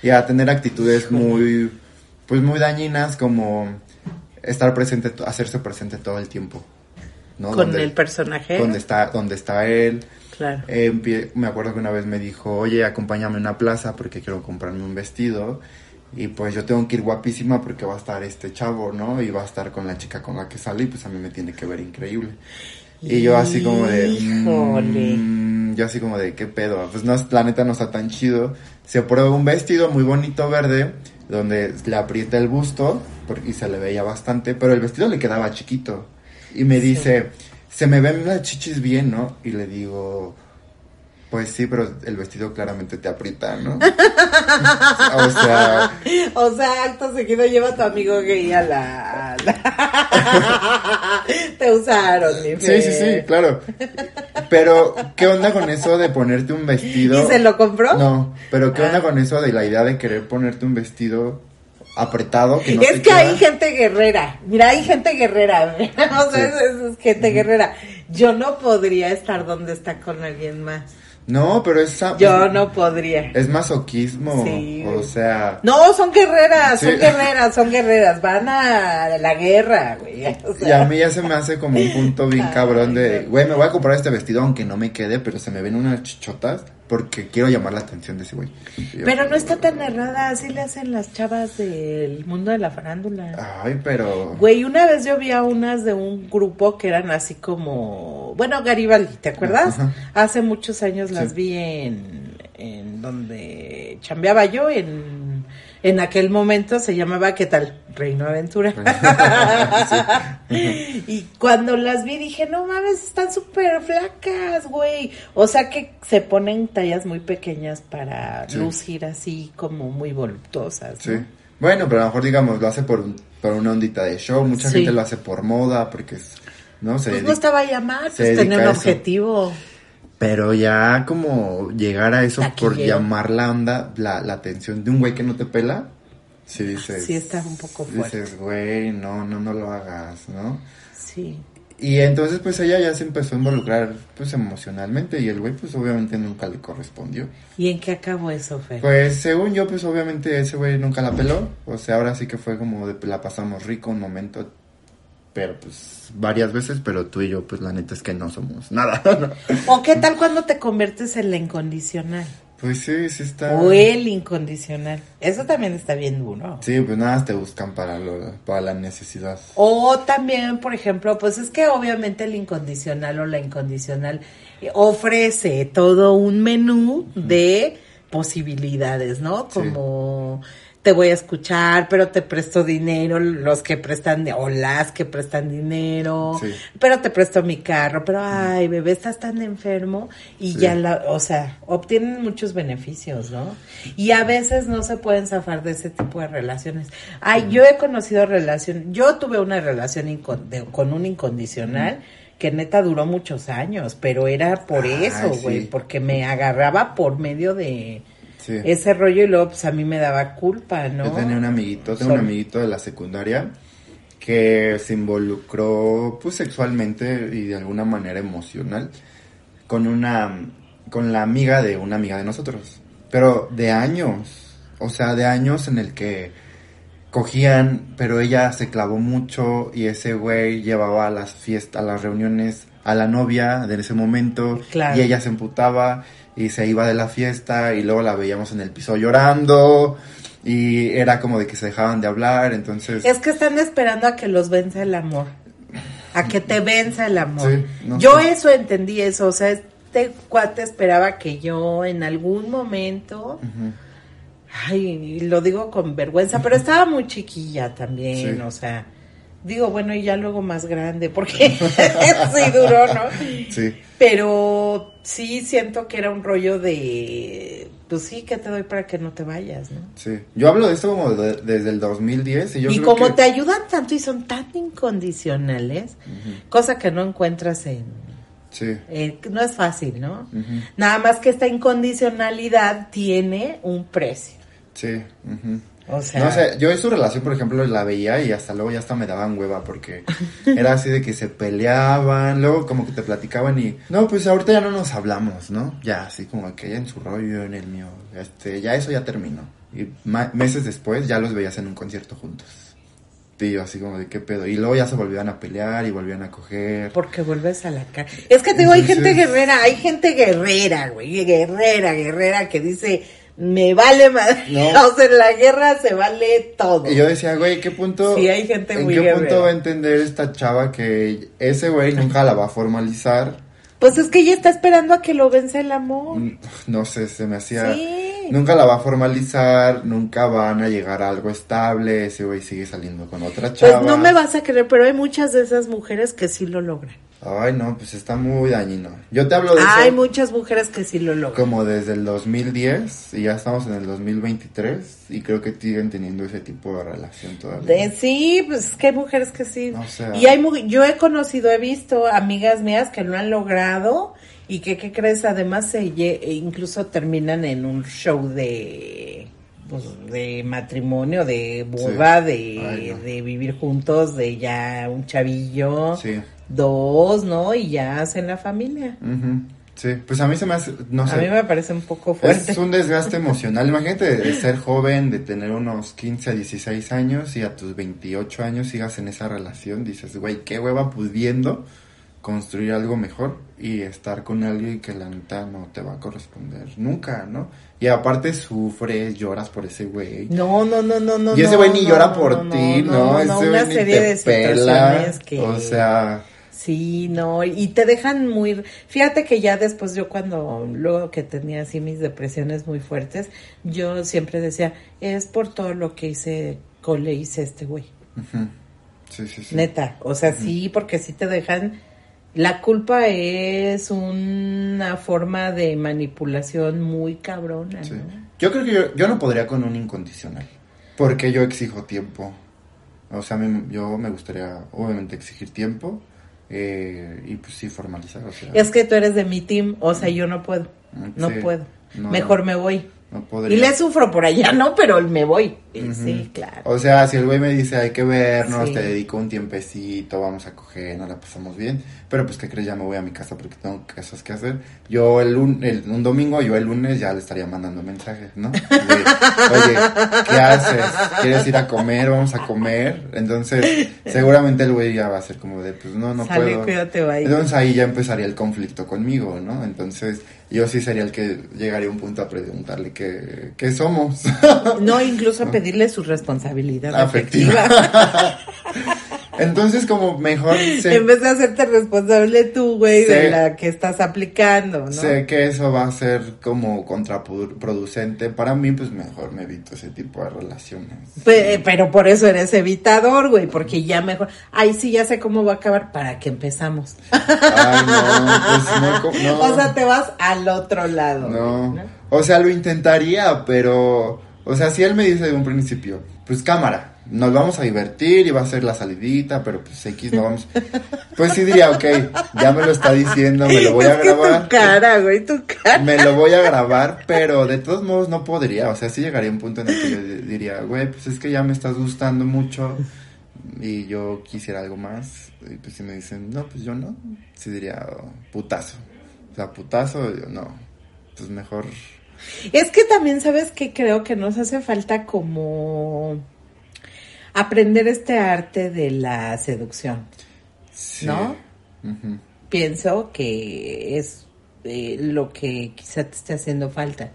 Speaker 1: Y a tener actitudes muy pues muy dañinas como estar presente, hacerse presente todo el tiempo. ¿no?
Speaker 4: Con
Speaker 1: Donde-
Speaker 4: el personaje.
Speaker 1: donde está donde está él.
Speaker 4: Claro.
Speaker 1: Eh, me acuerdo que una vez me dijo, oye, acompáñame a una plaza porque quiero comprarme un vestido. Y pues yo tengo que ir guapísima porque va a estar este chavo, ¿no? Y va a estar con la chica con la que sale y pues a mí me tiene que ver increíble. Y yo así como de...
Speaker 4: Híjole.
Speaker 1: mm, yo así como de, ¿qué pedo? Pues no, la neta no está tan chido. Se prueba un vestido muy bonito verde donde le aprieta el busto porque, y se le veía bastante, pero el vestido le quedaba chiquito. Y me dice, se me ven las chichis bien, ¿no? Y le digo, pues sí, pero el vestido claramente te aprieta, ¿no? o sea,
Speaker 4: O sea, acto seguido lleva a tu amigo gay a la... Te usaron, mi
Speaker 1: sí, sí, sí, claro. Pero, ¿qué onda con eso de ponerte un vestido?
Speaker 4: ¿Y se lo compró?
Speaker 1: No, pero ¿qué
Speaker 4: Ah.
Speaker 1: onda con eso de la idea de querer ponerte un vestido apretado que no
Speaker 4: es que
Speaker 1: queda?
Speaker 4: hay gente guerrera. Mira, hay gente guerrera. o sea,
Speaker 1: Sí.
Speaker 4: es, es- es gente guerrera. Yo no podría estar donde está con alguien más.
Speaker 1: No, pero es...
Speaker 4: Yo no podría.
Speaker 1: Es masoquismo,
Speaker 4: Sí.
Speaker 1: o sea...
Speaker 4: No, son guerreras, son guerreras, son guerreras. Van a la guerra, güey. O
Speaker 1: Y
Speaker 4: sea,
Speaker 1: a mí ya se me hace como un punto bien cabrón de, güey, me voy a comprar este vestido aunque no me quede, pero se me ven unas chichotas porque quiero llamar la atención de ese güey. Yo,
Speaker 4: Pero no está tan errada, así le hacen las chavas del mundo de la farándula.
Speaker 1: Ay, pero...
Speaker 4: Güey, una vez yo vi a unas de un grupo que eran así como, bueno, Garibaldi, ¿te acuerdas?
Speaker 1: Ajá.
Speaker 4: Hace muchos años las
Speaker 1: Sí.
Speaker 4: vi en, en donde chambeaba yo, en, en aquel momento se llamaba, ¿qué tal? Reino Aventura. y cuando las vi dije, no mames, están súper flacas, güey. O sea que se ponen tallas muy pequeñas para
Speaker 1: Sí.
Speaker 4: lucir así como muy voluptuosas.
Speaker 1: Sí.
Speaker 4: ¿no?
Speaker 1: Bueno, pero a lo mejor, digamos, lo hace por, un- por una ondita de show. Mucha
Speaker 4: Sí.
Speaker 1: gente lo hace por moda, porque es, ¿no? Se
Speaker 4: Pues
Speaker 1: dedica-
Speaker 4: no estaba a llamar,
Speaker 1: se
Speaker 4: pues tenía un
Speaker 1: eso. Pero ya como llegar a eso por llamar la onda, la, la atención de un güey que no te pela, sí dices...
Speaker 4: Sí está un poco fuerte.
Speaker 1: Dices, güey, no, no, no lo hagas, ¿no?
Speaker 4: Sí.
Speaker 1: Y entonces pues ella ya se empezó a involucrar pues emocionalmente y el güey pues obviamente nunca le correspondió.
Speaker 4: ¿Y en qué acabó eso, Fer?
Speaker 1: Pues según yo pues obviamente ese güey nunca la peló, o sea ahora sí que fue como de la pasamos rico un momento, pero pues varias veces, pero tú y yo pues la neta es que no somos nada, ¿no?
Speaker 4: ¿O qué tal cuando te conviertes en la incondicional?
Speaker 1: Pues sí, sí está...
Speaker 4: O el incondicional. Eso también está bien duro.
Speaker 1: Sí, pues nada más te buscan para, lo, para la necesidad.
Speaker 4: O también, por ejemplo, pues es que obviamente el incondicional o la incondicional ofrece todo un menú de posibilidades, ¿no?
Speaker 1: Sí.
Speaker 4: Te voy a escuchar, pero te presto dinero, los que prestan, o las que prestan dinero,
Speaker 1: Sí.
Speaker 4: pero te presto mi carro, pero ay, bebé, estás tan enfermo y
Speaker 1: Sí.
Speaker 4: ya la, o sea, obtienen muchos beneficios, ¿no? Y a veces no se pueden zafar de ese tipo de relaciones. Ay, yo he conocido relaciones, yo tuve una relación incon- de- con un incondicional que neta duró muchos años, pero era por eso,
Speaker 1: sí.
Speaker 4: güey, porque me agarraba por medio de
Speaker 1: Sí.
Speaker 4: ese rollo y luego pues a mí me daba culpa, ¿no?
Speaker 1: Yo tenía un amiguito, tengo un amiguito de la secundaria que se involucró pues sexualmente y de alguna manera emocional con una con la amiga de una amiga de nosotros, pero de años, o sea, de años en el que cogían, pero ella se clavó mucho y ese güey llevaba a las fiestas, a las reuniones a la novia de ese momento
Speaker 4: Claro.
Speaker 1: y ella se emputaba y se iba de la fiesta y luego la veíamos en el piso llorando y era como de que se dejaban de hablar, entonces
Speaker 4: Es que están esperando a que los venza el amor. A que te venza el amor.
Speaker 1: Sí, no
Speaker 4: yo
Speaker 1: sé.
Speaker 4: eso entendí eso, o sea, este cuate esperaba que yo en algún momento, ay, lo digo con vergüenza, pero estaba muy chiquilla también,
Speaker 1: Sí.
Speaker 4: o sea, digo, bueno, y ya luego más grande, porque sí duró, ¿no?
Speaker 1: Sí.
Speaker 4: Pero sí siento que era un rollo de, pues sí, que te doy para que no te vayas, ¿no?
Speaker 1: Sí, yo hablo de esto como de- desde el 2010 y yo
Speaker 4: y
Speaker 1: creo
Speaker 4: como
Speaker 1: que-
Speaker 4: te ayudan tanto y son tan incondicionales, cosa que no encuentras en,
Speaker 1: Sí,
Speaker 4: en- no es fácil, ¿no? Nada más que esta incondicionalidad tiene un precio.
Speaker 1: sí. ujú.
Speaker 4: O sea,
Speaker 1: No sé, yo en su relación, por ejemplo, la veía y hasta luego ya hasta me daban hueva porque era así de que se peleaban, luego como que te platicaban y, no, pues ahorita ya no nos hablamos, ¿no? Ya, así como que ella en su rollo, en el mío, este, ya eso ya terminó. Y meses después ya los veías en un concierto juntos. Y yo así como de qué pedo. Y luego ya se volvían a pelear y volvían a coger.
Speaker 4: porque vuelves a la cara. Es que te digo, hay gente guerrera, hay gente guerrera, güey, guerrera, guerrera, que dice, me vale madre.
Speaker 1: No.
Speaker 4: O sea, en la guerra se vale todo.
Speaker 1: Y yo decía, güey, ¿qué punto?
Speaker 4: Sí, hay gente
Speaker 1: ¿En
Speaker 4: muy
Speaker 1: qué punto va a entender esta chava que ese güey nunca la va a formalizar?
Speaker 4: Pues es que ella está esperando a que lo vence el amor.
Speaker 1: Mm, No sé, se me hacía.
Speaker 4: Sí.
Speaker 1: Nunca la va a formalizar, nunca van a llegar a algo estable. Ese güey sigue saliendo con otra
Speaker 4: Pues
Speaker 1: chava.
Speaker 4: no me vas a creer, pero hay muchas de esas mujeres que sí lo logran.
Speaker 1: Ay, no, pues está muy dañino. Yo te hablo de
Speaker 4: Hay
Speaker 1: eso
Speaker 4: muchas mujeres que sí lo logran.
Speaker 1: como desde el 2010 y ya estamos en el 2023 y creo que siguen teniendo ese tipo de relación todavía.
Speaker 4: De- sí, pues es que hay mujeres que sí.
Speaker 1: O sea-
Speaker 4: y hay mu- yo he conocido, he visto amigas mías que lo han logrado y que, ¿qué crees? Además, se lle- e incluso terminan en un show de pues, de matrimonio, de boda,
Speaker 1: Sí.
Speaker 4: de,
Speaker 1: Ay, no.
Speaker 4: de vivir juntos, de ya un chavillo,
Speaker 1: Sí.
Speaker 4: Dos, ¿no? Y ya hacen la familia.
Speaker 1: Sí, pues a mí se me hace, no sé.
Speaker 4: A mí me parece un poco fuerte.
Speaker 1: Es un desgaste emocional. Imagínate de ser joven, de tener unos 15 a 16 años y a tus 28 años sigas en esa relación. Dices, güey, qué hueva pudiendo construir algo mejor y estar con alguien que la neta no te va a corresponder nunca, ¿no? Y aparte sufres, lloras por ese güey.
Speaker 4: No, no, no, no, no.
Speaker 1: y ese
Speaker 4: no,
Speaker 1: güey ni llora
Speaker 4: no,
Speaker 1: por
Speaker 4: no,
Speaker 1: ti,
Speaker 4: no,
Speaker 1: Ese
Speaker 4: una serie
Speaker 1: te
Speaker 4: de
Speaker 1: pela.
Speaker 4: situaciones que...
Speaker 1: O sea,
Speaker 4: Sí, no, y te dejan muy... Fíjate que ya después yo cuando, luego que tenía así mis depresiones muy fuertes, yo siempre decía, es por todo lo que hice, co- le hice este güey.
Speaker 1: sí, sí, sí.
Speaker 4: Neta, o sea, sí, porque sí te dejan... La culpa es una forma de manipulación muy cabrona,
Speaker 1: Sí.
Speaker 4: ¿no?
Speaker 1: Yo creo que yo, yo no podría con un incondicional. Porque yo exijo tiempo. O sea, yo me gustaría, obviamente, exigir tiempo. Eh, y pues sí, formalizar. O sea,
Speaker 4: Es que tú eres de mi team, o sea, yo no puedo, no
Speaker 1: sí,
Speaker 4: puedo.
Speaker 1: no.
Speaker 4: Mejor me voy.
Speaker 1: no podría.
Speaker 4: Y le sufro por allá, ¿no? Pero me voy.
Speaker 1: Ujú.
Speaker 4: Sí, claro.
Speaker 1: O sea, si el güey me dice hay que vernos,
Speaker 4: Sí.
Speaker 1: te dedico un tiempecito, vamos a coger, nos la pasamos bien. Pero pues, ¿qué crees? Ya me voy a mi casa porque tengo cosas que hacer. Yo el, lun- el un domingo, yo el lunes ya le estaría mandando mensajes, ¿no? De, Oye, ¿qué haces? ¿Quieres ir a comer? Vamos a comer. Entonces, seguramente el güey ya va a ser como de, pues no, no
Speaker 4: Sale,
Speaker 1: puedo.
Speaker 4: cuídate, bye.
Speaker 1: Entonces ahí ya empezaría el conflicto conmigo, ¿no? Entonces, yo sí sería el que llegaría a un punto a preguntarle qué, qué somos.
Speaker 4: No, incluso pedirle su responsabilidad
Speaker 1: Afectiva.
Speaker 4: afectiva.
Speaker 1: Entonces, como mejor sé,
Speaker 4: En vez de hacerte responsable tú, güey, de la que estás aplicando, ¿no?
Speaker 1: sé que eso va a ser como contraproducente para mí, pues mejor me evito ese tipo de relaciones.
Speaker 4: Pe- Pero por eso eres evitador, güey, porque ya mejor. Ay, sí, ya sé cómo va a acabar. ¿Para qué empezamos?
Speaker 1: Ay, no, pues no, no.
Speaker 4: O sea, te vas al otro lado.
Speaker 1: No, o sea, lo intentaría, pero, o sea, si él me dice de un principio, pues cámara, nos vamos a divertir y va a ser la salidita, pero pues X no vamos, pues sí diría, ok, ya me lo está diciendo, me lo voy a
Speaker 4: es
Speaker 1: grabar,
Speaker 4: tu cara, güey, tu cara.
Speaker 1: me lo voy a grabar, pero de todos modos no podría, o sea, sí llegaría un punto en el que yo di- diría, güey, pues es que ya me estás gustando mucho y yo quisiera algo más, y pues si me dicen, no, pues yo no, sí diría, oh, putazo, o sea, putazo, yo no, pues mejor...
Speaker 4: Es que también, ¿sabes qué? Creo que nos hace falta como aprender este arte de la seducción.
Speaker 1: Sí.
Speaker 4: ¿No? Pienso que es eh, lo que quizá te esté haciendo falta.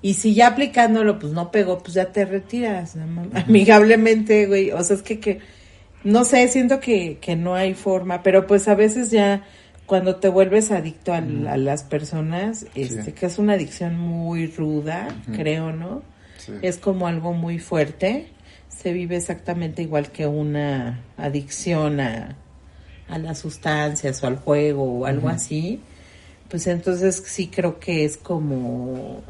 Speaker 4: Y si ya aplicándolo, pues no pegó, pues ya te retiras, ¿no? amigablemente, güey. O sea, es que, que no sé, siento que, que no hay forma, pero pues a veces ya cuando te vuelves adicto a, las personas, este,
Speaker 1: Sí.
Speaker 4: que es una adicción muy ruda, creo, ¿no?
Speaker 1: Sí.
Speaker 4: Es como algo muy fuerte. Se vive exactamente igual que una adicción a, a las sustancias o al juego o algo así. Pues entonces sí creo que es como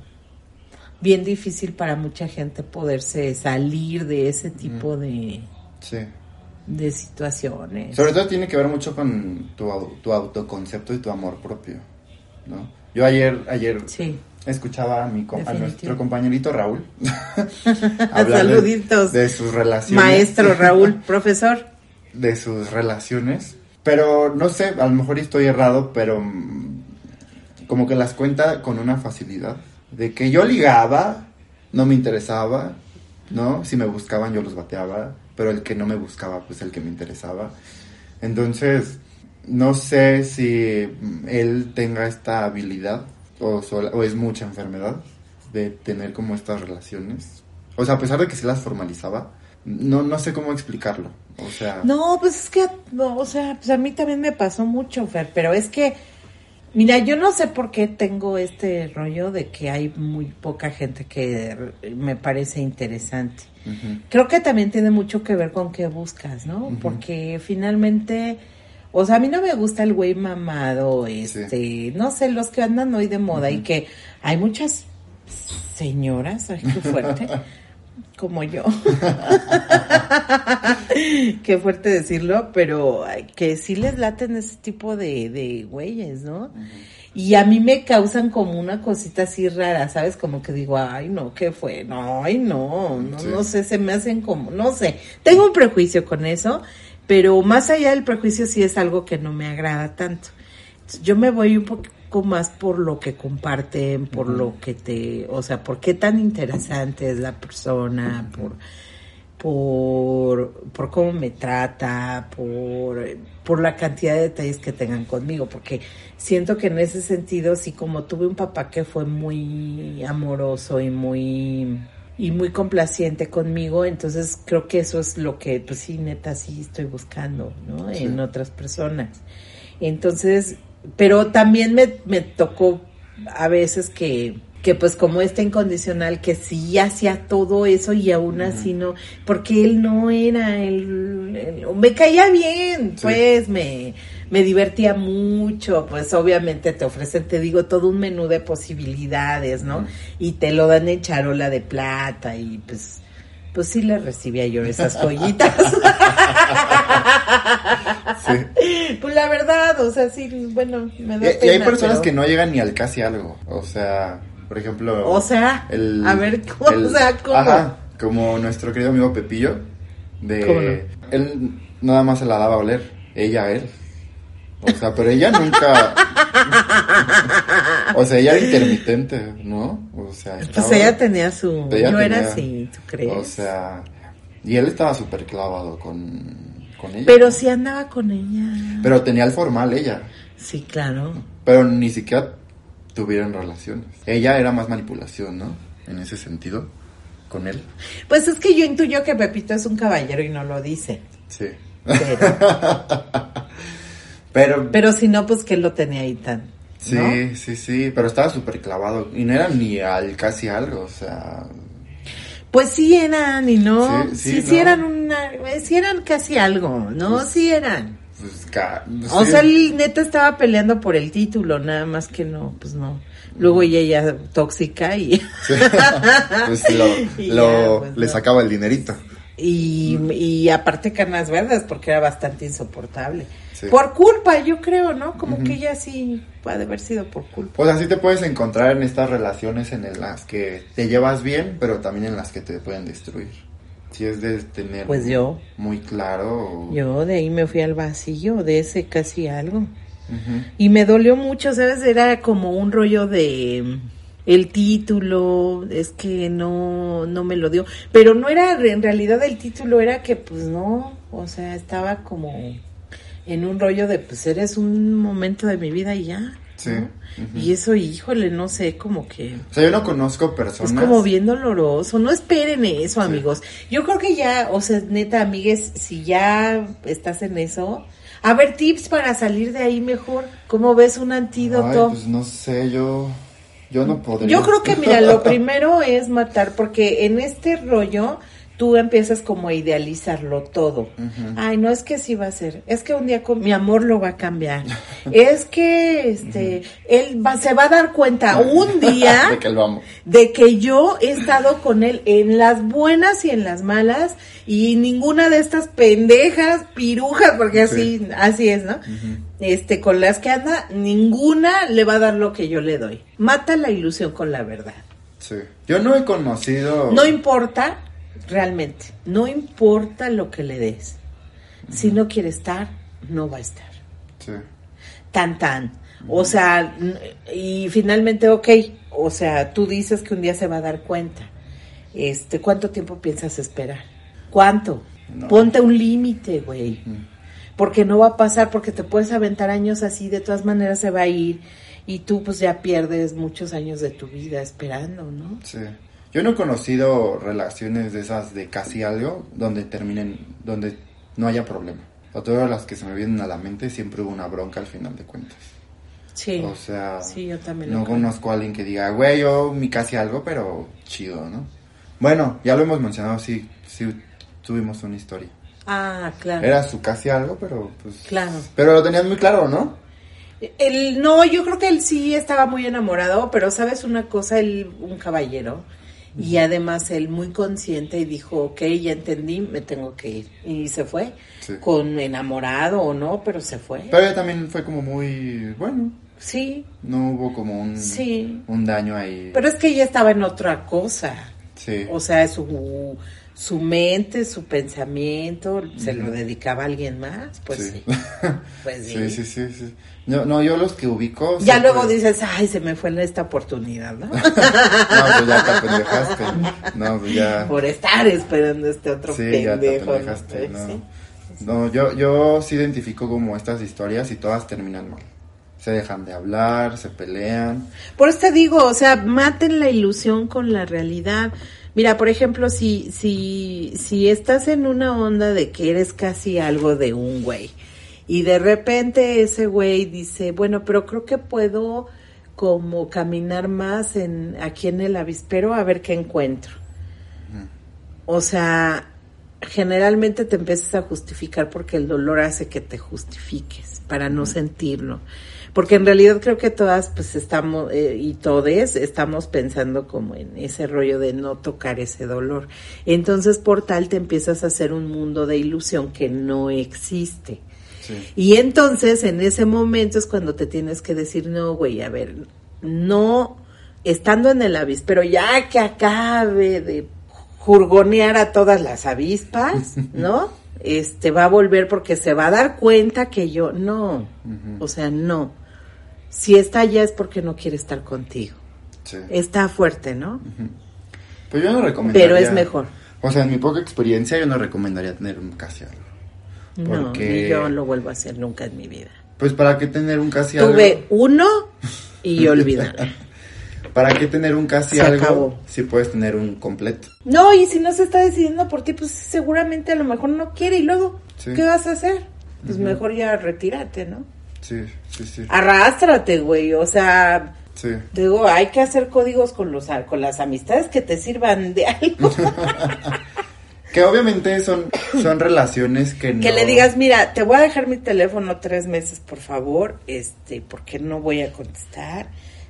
Speaker 4: bien difícil para mucha gente poderse salir de ese tipo de,
Speaker 1: Sí.
Speaker 4: De situaciones.
Speaker 1: Sobre todo tiene que ver mucho con tu, tu autoconcepto y tu amor propio, ¿no? Yo ayer, ayer
Speaker 4: Sí.
Speaker 1: escuchaba a, mi, a nuestro compañerito Raúl
Speaker 4: Saluditos.
Speaker 1: de sus relaciones.
Speaker 4: Maestro Raúl, profesor.
Speaker 1: de sus relaciones. Pero no sé, a lo mejor estoy errado, pero como que las cuenta con una facilidad. De que yo ligaba, no me interesaba, ¿no? Si me buscaban yo los bateaba, pero el que no me buscaba, pues el que me interesaba. Entonces, no sé si él tenga esta habilidad o, sola- o es mucha enfermedad de tener como estas relaciones. O sea, a pesar de que se las formalizaba, no, no sé cómo explicarlo. O sea,
Speaker 4: No, pues es que, no, o sea, pues a mí también me pasó mucho, Fer, pero es que, mira, yo no sé por qué tengo este rollo de que hay muy poca gente que me parece interesante. Creo que también tiene mucho que ver con qué buscas, ¿no? Porque finalmente, o sea, a mí no me gusta el güey mamado, este, no sé, los que andan hoy de moda y que hay muchas señoras, ay, qué fuerte, como yo. qué fuerte decirlo, pero que sí les laten ese tipo de, de güeyes, ¿no? Y a mí me causan como una cosita así rara, ¿sabes? Como que digo, ay, no, ¿qué fue? No, ay, no, no,
Speaker 1: Sí.
Speaker 4: no sé, se me hacen como, no sé. Tengo un prejuicio con eso, pero más allá del prejuicio sí es algo que no me agrada tanto. Yo me voy un poco más por lo que comparten, por lo que te, o sea, por qué tan interesante es la persona, por por, por cómo me trata, por, por la cantidad de detalles que tengan conmigo, porque siento que en ese sentido, sí, como tuve un papá que fue muy amoroso y muy y muy complaciente conmigo, entonces creo que eso es lo que, pues sí, neta, sí estoy buscando, ¿no?
Speaker 1: Sí.
Speaker 4: En otras personas. Entonces, pero también me, me tocó a veces que, que pues como este incondicional que sí hacía todo eso y aún así no, porque él no era el, el- me caía bien,
Speaker 1: Sí.
Speaker 4: pues me, me divertía mucho, pues obviamente te ofrecen, te digo, todo un menú de posibilidades, ¿no? Y te lo dan en charola de plata y pues, pues sí le recibía yo esas joyitas.
Speaker 1: sí.
Speaker 4: Pues la verdad, o sea, sí, bueno, me
Speaker 1: Y,
Speaker 4: da
Speaker 1: y hay
Speaker 4: pena,
Speaker 1: personas
Speaker 4: pero-
Speaker 1: que no llegan ni al casi algo. O sea, por ejemplo.
Speaker 4: O sea,
Speaker 1: el-
Speaker 4: a ver, ¿cómo?
Speaker 1: el-
Speaker 4: o sea, ¿cómo?
Speaker 1: Ajá, como nuestro querido amigo Pepillo. De,
Speaker 4: ¿Cómo no?
Speaker 1: Él nada más se la daba a oler. Ella a él. O sea, pero ella nunca. o sea, ella era intermitente, ¿no? O sea,
Speaker 4: Pues
Speaker 1: estaba-
Speaker 4: ella tenía su...
Speaker 1: Ella
Speaker 4: no era así, ¿tú crees?
Speaker 1: O sea, y él estaba súper clavado con, con ella.
Speaker 4: pero sí andaba con ella.
Speaker 1: Pero tenía el formal ella.
Speaker 4: Sí, claro.
Speaker 1: Pero ni siquiera tuvieron relaciones. Ella era más manipulación, ¿no? En ese sentido, con él.
Speaker 4: Pues es que yo intuyo que Pepito es un caballero y no lo dice.
Speaker 1: Sí.
Speaker 4: Pero,
Speaker 1: Pero,
Speaker 4: pero si no, pues que lo tenía ahí tan.
Speaker 1: sí,
Speaker 4: ¿no?
Speaker 1: sí, sí, pero estaba súper clavado. Y no era ni al casi algo, o sea.
Speaker 4: Pues sí eran y no.
Speaker 1: Sí,
Speaker 4: Sí,
Speaker 1: sí,
Speaker 4: sí,
Speaker 1: no.
Speaker 4: eran una, eh, sí eran casi algo, ¿no? Sí eran.
Speaker 1: Pues, ca-
Speaker 4: O sea, el neta estaba peleando por el título, nada más que no, pues no. Luego ella ya tóxica y,
Speaker 1: pues lo,
Speaker 4: Y
Speaker 1: lo-
Speaker 4: ya, pues,
Speaker 1: le sacaba el dinerito.
Speaker 4: Y, y aparte canas verdes porque era bastante insoportable.
Speaker 1: Sí.
Speaker 4: Por culpa, yo creo, ¿no? Como que ella sí puede haber sido por culpa.
Speaker 1: Pues así te puedes encontrar en estas relaciones en las que te llevas bien, pero también en las que te pueden destruir. Si es de tener
Speaker 4: Pues yo.
Speaker 1: muy claro.
Speaker 4: Yo de ahí me fui al vacío, de ese casi algo. Y me dolió mucho, ¿sabes? Era como un rollo de el título, es que no, no me lo dio. Pero no era en realidad el título, era que pues no, o sea, estaba como en un rollo de pues eres un momento de mi vida y ya.
Speaker 1: Sí.
Speaker 4: Y eso, híjole, no sé, como que...
Speaker 1: O sea, yo no conozco personas.
Speaker 4: Es como bien doloroso. No esperen eso, amigos. Yo creo que ya, o sea, neta, amigues, si ya estás en eso, a ver, tips para salir de ahí mejor. ¿Cómo ves un
Speaker 1: Ay,
Speaker 4: antídoto?
Speaker 1: pues no sé, yo. Yo no podría.
Speaker 4: Yo creo que, mira, lo primero es matar, porque en este rollo tú empiezas como a idealizarlo todo. Ay, no es que sí va a ser, es que un día con mi amor lo va a cambiar. es que este él va, se va a dar cuenta un día
Speaker 1: de que lo amo.
Speaker 4: de que yo he estado con él en las buenas y en las malas y ninguna de estas pendejas, pirujas, porque así, así es, ¿no? Este, con las que anda, ninguna le va a dar lo que yo le doy. Mata la ilusión con la verdad.
Speaker 1: Sí. Yo no he conocido.
Speaker 4: No importa, realmente, no importa lo que le des. Si no quiere estar, no va a estar.
Speaker 1: Sí.
Speaker 4: Tan tan. O sea, y finalmente, ok, o sea, tú dices que un día se va a dar cuenta. Este, ¿cuánto tiempo piensas esperar? ¿Cuánto?
Speaker 1: No.
Speaker 4: Ponte un límite, güey. Porque no va a pasar, porque te puedes aventar años así, de todas maneras se va a ir y tú pues ya pierdes muchos años de tu vida esperando, ¿no?
Speaker 1: Sí. Yo no he conocido relaciones de esas de casi algo donde terminen, donde no haya problema. O todas las que se me vienen a la mente siempre hubo una bronca al final de cuentas.
Speaker 4: Sí.
Speaker 1: O sea,
Speaker 4: Sí, yo también lo
Speaker 1: no conozco a alguien que diga, güey, yo mi casi algo, pero chido, ¿no? Bueno, ya lo hemos mencionado, sí, sí tuvimos una historia.
Speaker 4: Ah, claro.
Speaker 1: Era su casi algo, pero pues...
Speaker 4: Claro.
Speaker 1: Pero lo tenías muy claro, ¿no?
Speaker 4: Él, no, yo creo que él sí estaba muy enamorado, pero sabes una cosa, él, un caballero, y además él muy consciente y dijo, ok, ya entendí, me tengo que ir. Y se fue,
Speaker 1: Sí.
Speaker 4: con enamorado o no, pero se fue.
Speaker 1: Pero ella también fue como muy, bueno,
Speaker 4: Sí,
Speaker 1: no hubo como un,
Speaker 4: Sí.
Speaker 1: un daño ahí.
Speaker 4: pero es que ella estaba en otra cosa.
Speaker 1: Sí.
Speaker 4: O sea, su, su mente, su pensamiento, se lo dedicaba a alguien más, pues sí.
Speaker 1: Sí.
Speaker 4: Pues sí.
Speaker 1: Sí, sí, sí. No, no, yo los que ubico...
Speaker 4: Ya luego dices, ay, se me fue en esta oportunidad, ¿no?
Speaker 1: No, pues ya te apendejaste. No, pues ya...
Speaker 4: Por estar esperando este otro
Speaker 1: Sí, ya te
Speaker 4: pendejo. ¿no?
Speaker 1: apendejaste,
Speaker 4: Pues,
Speaker 1: no.
Speaker 4: sí.
Speaker 1: No, yo, yo sí identifico como estas historias y todas terminan mal. Se dejan de hablar, se pelean.
Speaker 4: Por eso te digo, o sea, maten la ilusión con la realidad. Mira, por ejemplo, si, si, si estás en una onda de que eres casi algo de un güey y de repente ese güey dice, bueno, pero creo que puedo como caminar más en aquí en el avispero a ver qué encuentro. O sea, generalmente te empiezas a justificar porque el dolor hace que te justifiques para no sentirlo. Porque en realidad creo que todas pues estamos eh, y todes estamos pensando como en ese rollo de no tocar ese dolor. Entonces por tal te empiezas a hacer un mundo de ilusión que no existe.
Speaker 1: Sí.
Speaker 4: Y entonces en ese momento es cuando te tienes que decir, no, güey, a ver, no, estando en el avispero, ya que acabe de jurgonear a todas las avispas, ¿no? Este va a volver porque se va a dar cuenta que yo, no, o sea, no. Si está allá es porque no quiere estar contigo.
Speaker 1: Sí.
Speaker 4: Está fuerte, ¿no?
Speaker 1: Pues yo no recomendaría.
Speaker 4: Pero es mejor.
Speaker 1: O sea, en mi poca experiencia yo no recomendaría tener un casi algo.
Speaker 4: No,
Speaker 1: Porque-
Speaker 4: ni yo lo vuelvo a hacer nunca en mi vida.
Speaker 1: Pues para qué tener un casi algo.
Speaker 4: Tuve uno y olvidar.
Speaker 1: ¿Para qué tener un casi
Speaker 4: Se
Speaker 1: algo
Speaker 4: acabó.
Speaker 1: si puedes tener un completo?
Speaker 4: No, y si no se está decidiendo por ti, pues seguramente a lo mejor no quiere y luego,
Speaker 1: Sí.
Speaker 4: ¿qué vas a hacer? Pues mejor ya retírate, ¿no?
Speaker 1: Sí, sí, sí.
Speaker 4: Arrástrate, güey, o sea,
Speaker 1: Sí.
Speaker 4: digo, hay que hacer códigos con los con las amistades que te sirvan de algo.
Speaker 1: Que obviamente son, son relaciones que no...
Speaker 4: Que le digas, mira, te voy a dejar mi teléfono tres meses, por favor, este, porque no voy a contestar.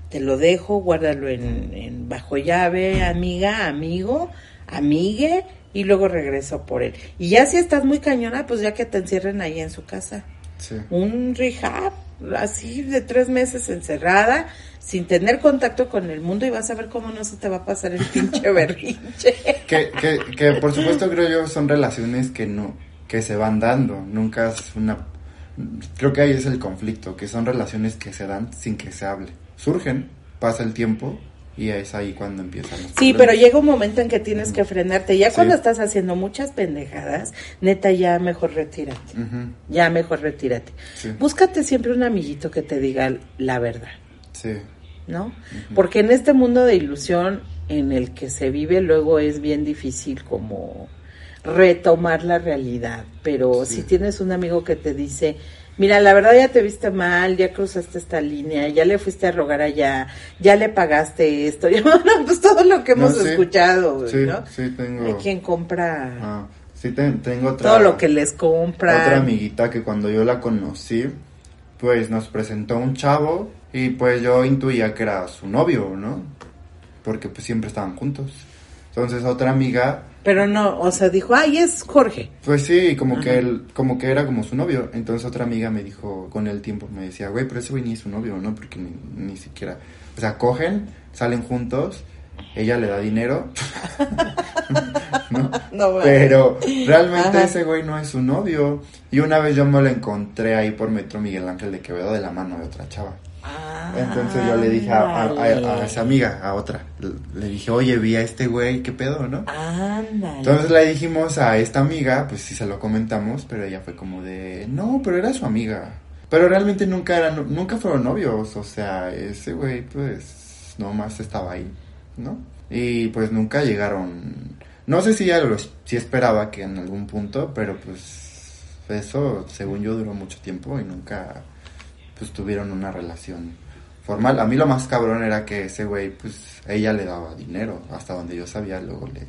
Speaker 4: Te lo dejo, guárdalo en, en bajo llave, amiga, amigo, amigue, y luego regreso por él. Y ya si estás muy cañona, pues ya que te encierren ahí en su casa.
Speaker 1: Sí.
Speaker 4: Un rehab, así de tres meses encerrada, sin tener contacto con el mundo, y vas a ver cómo no se te va a pasar el pinche berrinche.
Speaker 1: Que, que, que por supuesto creo yo son relaciones que no, que se van dando, nunca es una, creo que ahí es el conflicto, que son relaciones que se dan sin que se hable, surgen, pasa el tiempo y es ahí cuando empiezan los
Speaker 4: Sí,
Speaker 1: problemas.
Speaker 4: pero llega un momento en que tienes que frenarte. Ya
Speaker 1: Sí.
Speaker 4: cuando estás haciendo muchas pendejadas, neta, ya mejor retírate. Ya mejor retírate.
Speaker 1: Sí.
Speaker 4: Búscate siempre un amiguito que te diga la verdad,
Speaker 1: Sí,
Speaker 4: ¿no? Porque en este mundo de ilusión en el que se vive, luego es bien difícil como retomar la realidad. Pero
Speaker 1: Sí.
Speaker 4: si tienes un amigo que te dice, mira, la verdad ya te viste mal, ya cruzaste esta línea, ya le fuiste a rogar allá, ya le pagaste esto, ya, bueno, pues todo lo que
Speaker 1: No,
Speaker 4: hemos
Speaker 1: sí.
Speaker 4: escuchado,
Speaker 1: sí,
Speaker 4: ¿no?
Speaker 1: sí tengo,
Speaker 4: Hay quien compra
Speaker 1: ah, sí te- tengo otra,
Speaker 4: todo lo que les compra.
Speaker 1: otra amiguita que cuando yo la conocí, pues nos presentó un chavo y pues yo intuía que era su novio, ¿no? Porque pues siempre estaban juntos. Entonces otra amiga,
Speaker 4: Pero no, o sea, dijo, ay, es Jorge.
Speaker 1: pues sí, como
Speaker 4: Ajá.
Speaker 1: que él, como que era como su novio. Entonces otra amiga me dijo con el tiempo, me decía, güey, pero ese güey ni es su novio, ¿no? Porque ni, ni siquiera, o sea, cogen, salen juntos, ella le da dinero, ¿no?
Speaker 4: No, bueno.
Speaker 1: Pero realmente
Speaker 4: Ajá.
Speaker 1: ese güey no es su novio. Y una vez yo me lo encontré ahí por Metro Miguel Ángel de Quevedo de la mano de otra chava. Entonces yo le dije a, a- a- a esa amiga, a otra, le, le dije, oye, vi a este güey, ¿qué pedo, no?
Speaker 4: Ándale.
Speaker 1: Entonces le dijimos a esta amiga, pues sí se lo comentamos, pero ella fue como de, no, pero era su amiga. Pero realmente nunca eran, nunca fueron novios, o sea, ese güey pues nomás estaba ahí, ¿no? Y pues nunca llegaron, no sé si ella lo, si esperaba que en algún punto, pero pues eso según yo duró mucho tiempo y nunca pues tuvieron una relación formal. A mí lo más cabrón era que ese güey pues ella le daba dinero, hasta donde yo sabía luego le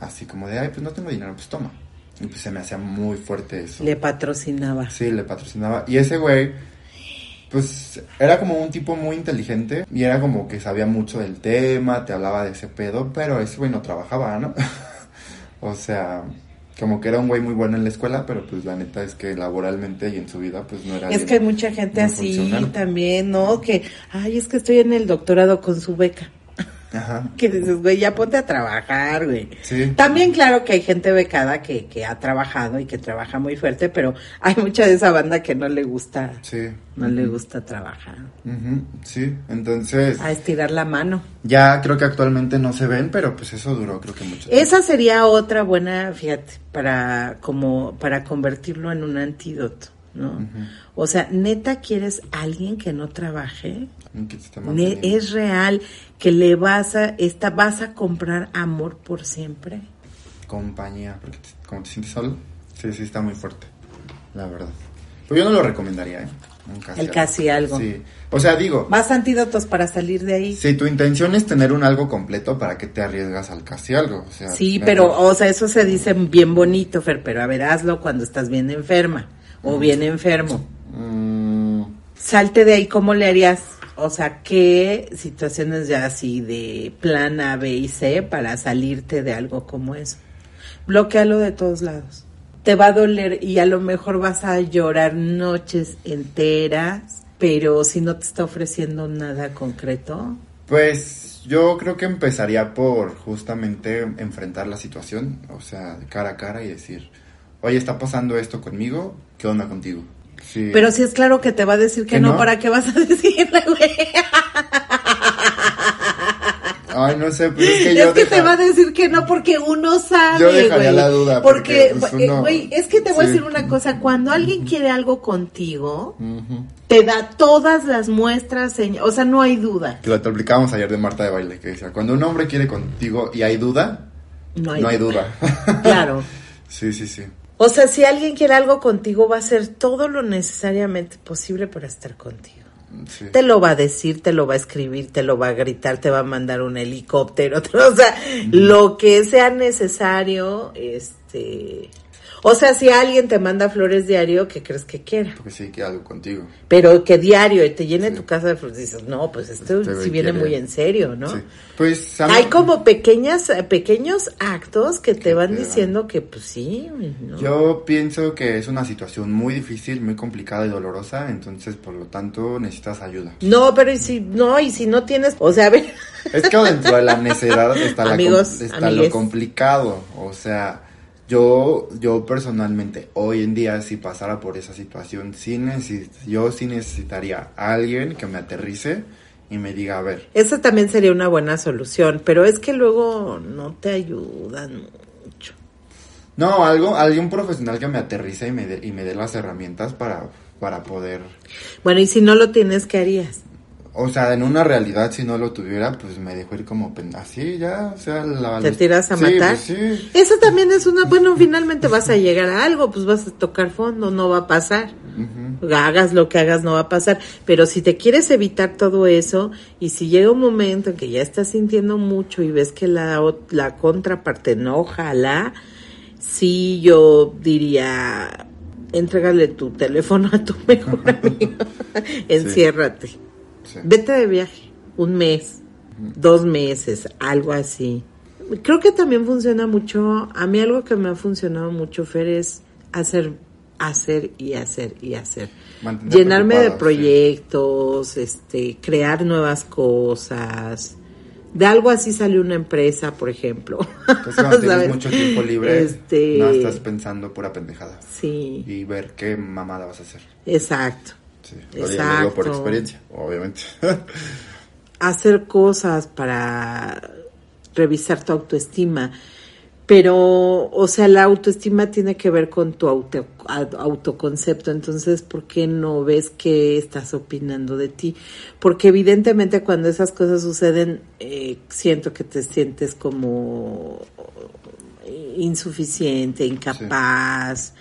Speaker 1: así como de, ay, pues no tengo dinero, pues toma. Y pues se me hacía muy fuerte eso.
Speaker 4: Le patrocinaba.
Speaker 1: Sí, le patrocinaba. Y ese güey, pues era como un tipo muy inteligente y era como que sabía mucho del tema, te hablaba de ese pedo, pero ese güey no trabajaba, ¿no? o sea, como que era un güey muy bueno en la escuela, pero pues la neta es que laboralmente y en su vida pues no era...
Speaker 4: Es que hay mucha gente así
Speaker 1: funcional.
Speaker 4: también, ¿no? Que, ay, es que estoy en el doctorado con su beca.
Speaker 1: Ajá.
Speaker 4: Que dices, güey, ya ponte a trabajar, güey.
Speaker 1: Sí.
Speaker 4: También, claro que hay gente becada que, que ha trabajado y que trabaja muy fuerte, pero hay mucha de esa banda que no le gusta,
Speaker 1: Sí.
Speaker 4: no le gusta trabajar.
Speaker 1: Sí, entonces
Speaker 4: A estirar la mano.
Speaker 1: ya creo que actualmente no se ven, pero pues eso duró creo que mucho tiempo.
Speaker 4: Esa sería otra buena, fíjate, para como para convertirlo en un antídoto, ¿no? O sea, neta quieres alguien que no trabaje,
Speaker 1: Que te
Speaker 4: es real que le vas a esta vas a comprar amor por siempre.
Speaker 1: compañía, porque te, como te sientes solo, sí, sí está muy fuerte, la verdad. Pues yo no lo recomendaría, ¿eh? Casi
Speaker 4: El casi algo.
Speaker 1: Sí. O sea, digo,
Speaker 4: Más antídotos para salir de ahí.
Speaker 1: si tu intención es tener un algo completo, ¿para qué te arriesgas al casi algo? O sea,
Speaker 4: Sí, pero, o sea, eso se dice bien bonito, Fer, pero a ver, hazlo cuando estás bien enferma o bien enfermo.
Speaker 1: Mm,
Speaker 4: Salte de ahí, ¿cómo le harías? O sea, ¿qué situaciones ya así de plan A, B y C para salirte de algo como eso? Bloquealo de todos lados. Te va a doler y a lo mejor vas a llorar noches enteras, pero si no te está ofreciendo nada concreto,
Speaker 1: pues yo creo que empezaría por justamente enfrentar la situación, o sea, cara a cara y decir, oye, está pasando esto conmigo, ¿qué onda contigo? Sí.
Speaker 4: Pero si es claro que te va a decir que,
Speaker 1: ¿Que
Speaker 4: no,
Speaker 1: no?
Speaker 4: ¿para qué vas a decirle, güey?
Speaker 1: Ay, no sé, pero es que
Speaker 4: Es
Speaker 1: yo
Speaker 4: que te va a decir que no porque uno sabe,
Speaker 1: Yo dejaría la duda,
Speaker 4: Porque,
Speaker 1: porque, pues, uno-
Speaker 4: es que te voy a decir una cosa, cuando alguien quiere algo contigo, te da todas las muestras, o sea, no hay duda.
Speaker 1: Que lo explicábamos ayer de Marta de Baile, que decía, cuando un hombre quiere contigo y hay duda,
Speaker 4: No hay,
Speaker 1: no hay duda.
Speaker 4: Claro.
Speaker 1: sí, sí, sí.
Speaker 4: O sea, si alguien quiere algo contigo, va a hacer todo lo necesariamente posible para estar contigo.
Speaker 1: sí.
Speaker 4: Te lo va a decir, te lo va a escribir, te lo va a gritar, te va a mandar un helicóptero, o sea, lo que sea necesario, este... O sea, si alguien te manda flores diario, ¿qué crees que quiera?
Speaker 1: Porque sí, que algo contigo.
Speaker 4: Pero que diario y te llene
Speaker 1: Sí.
Speaker 4: tu casa de flores, dices, no, pues esto
Speaker 1: Este
Speaker 4: sí viene
Speaker 1: quiere-
Speaker 4: muy en serio, ¿no?
Speaker 1: Sí. Pues,
Speaker 4: Hay como pequeñas, pequeños actos que te van
Speaker 1: te
Speaker 4: diciendo que, pues sí, ¿no?
Speaker 1: Yo pienso que es una situación muy difícil, muy complicada y dolorosa, entonces por lo tanto necesitas ayuda.
Speaker 4: No, pero y si no, y si no tienes, o sea, a ver,
Speaker 1: Es que dentro de la necedad está, la com-
Speaker 4: Amigos,
Speaker 1: está
Speaker 4: amigues.
Speaker 1: lo complicado. O sea, yo, yo personalmente, hoy en día, si pasara por esa situación, sí neces- yo sí necesitaría a alguien que me aterrice y me diga, a ver,
Speaker 4: esa también sería una buena solución, pero es que luego no te ayudan mucho.
Speaker 1: no, algo, alguien profesional que me aterrice y me dé, y me dé las herramientas para, para poder,
Speaker 4: Bueno, y si no lo tienes, ¿qué harías?
Speaker 1: O sea, en una realidad, si no lo tuviera, pues me dejo ir como así, ya, o sea, la...
Speaker 4: ¿Te tiras a
Speaker 1: Sí,
Speaker 4: matar?
Speaker 1: pues sí.
Speaker 4: Eso también es una, bueno, finalmente vas a llegar a algo, pues vas a tocar fondo, no va a pasar. Hagas lo que hagas, no va a pasar. Pero si te quieres evitar todo eso, y si llega un momento en que ya estás sintiendo mucho y ves que la, la contraparte no ojalá, sí yo diría, entrégale tu teléfono a tu mejor amigo, enciérrate.
Speaker 1: Sí.
Speaker 4: Vete de viaje, un mes, dos meses, algo así. Creo que también funciona mucho, a mí algo que me ha funcionado mucho, Fer, es hacer, hacer y hacer y hacer. Llenarme de
Speaker 1: sí.
Speaker 4: proyectos, este, crear nuevas cosas. De algo así salió una empresa, por ejemplo.
Speaker 1: Entonces cuando tienes mucho tiempo libre,
Speaker 4: Este,
Speaker 1: no estás pensando pura pendejada.
Speaker 4: Sí,
Speaker 1: Y ver qué mamada vas a hacer.
Speaker 4: exacto.
Speaker 1: Sí. Lo digo- por experiencia, obviamente.
Speaker 4: hacer cosas para revisar tu autoestima. Pero, o sea, la autoestima tiene que ver con tu auto, autoconcepto. Entonces, ¿por qué no ves qué estás opinando de ti? Porque evidentemente cuando esas cosas suceden, eh, siento que te sientes como insuficiente, incapaz,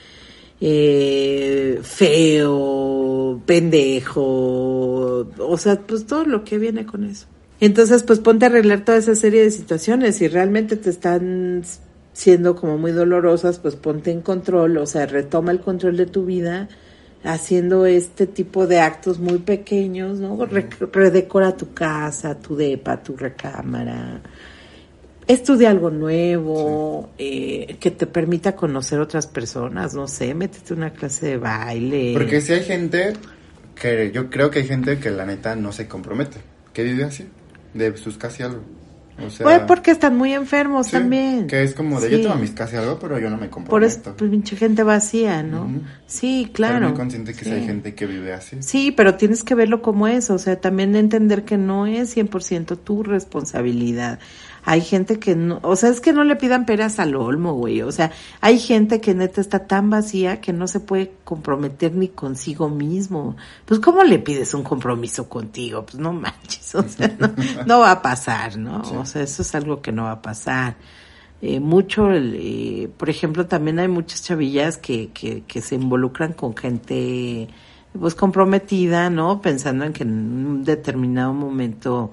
Speaker 4: eh, feo, pendejo, o sea, pues todo lo que viene con eso. Entonces, pues ponte a arreglar toda esa serie de situaciones. Si realmente te están siendo como muy dolorosas, pues ponte en control, o sea, retoma el control de tu vida haciendo este tipo de actos muy pequeños, ¿no? Re- redecora tu casa, tu depa, tu recámara. Estudia algo nuevo, eh, que te permita conocer otras personas, no sé, métete una clase de baile.
Speaker 1: Porque si hay gente que yo creo que hay gente que la neta no se compromete, que vive así, de sus casi algo. O sea,
Speaker 4: Pues porque están muy enfermos
Speaker 1: sí,
Speaker 4: también.
Speaker 1: Que es como de
Speaker 4: Sí.
Speaker 1: yo tengo mis casi algo, pero yo no me comprometo.
Speaker 4: Por eso, pues, pinche gente vacía, ¿no? Sí, claro.
Speaker 1: muy consciente que. Sí. hay gente que vive así.
Speaker 4: Sí, pero tienes que verlo como es, o sea, también entender que no es 100% tu responsabilidad. Hay gente que no, o sea, es que no le pidan peras al olmo, güey, o sea, hay gente que neta está tan vacía que no se puede comprometer ni consigo mismo. Pues, ¿cómo le pides un compromiso contigo? Pues no manches, o sea, no, no va a pasar, ¿no?
Speaker 1: Sí.
Speaker 4: O sea, eso es algo que no va a pasar. Eh, mucho, el, eh, por ejemplo, también hay muchas chavillas que, que, que se involucran con gente pues comprometida, ¿no? Pensando en que en un determinado momento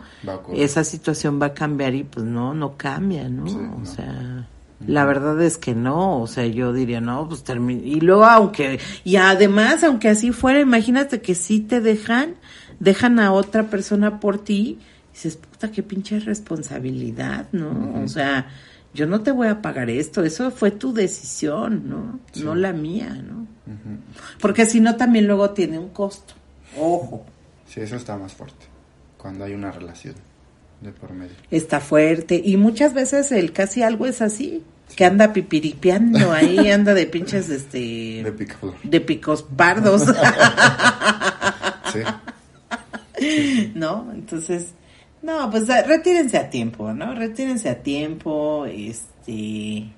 Speaker 4: esa situación va a cambiar y pues no, no cambia, ¿no?
Speaker 1: Sí,
Speaker 4: O
Speaker 1: no.
Speaker 4: sea, la verdad es que no, o sea, yo diría, no, pues termina. Y luego, aunque, y además, aunque así fuera, imagínate que sí te dejan, dejan a otra persona por ti, y dices, puta, qué pinche responsabilidad, ¿no? O sea, yo no te voy a pagar esto, eso fue tu decisión, ¿no?
Speaker 1: Sí.
Speaker 4: No la mía, ¿no? Porque si no, también luego tiene un costo. Ojo.
Speaker 1: Sí, eso está más fuerte. Cuando hay una relación de por medio.
Speaker 4: está fuerte y muchas veces el casi algo es así que anda pipiripeando ahí anda de pinches este
Speaker 1: De
Speaker 4: de picos pardos
Speaker 1: Sí.
Speaker 4: no entonces No, pues eh, retírense a tiempo, ¿no? Retírense a tiempo, este,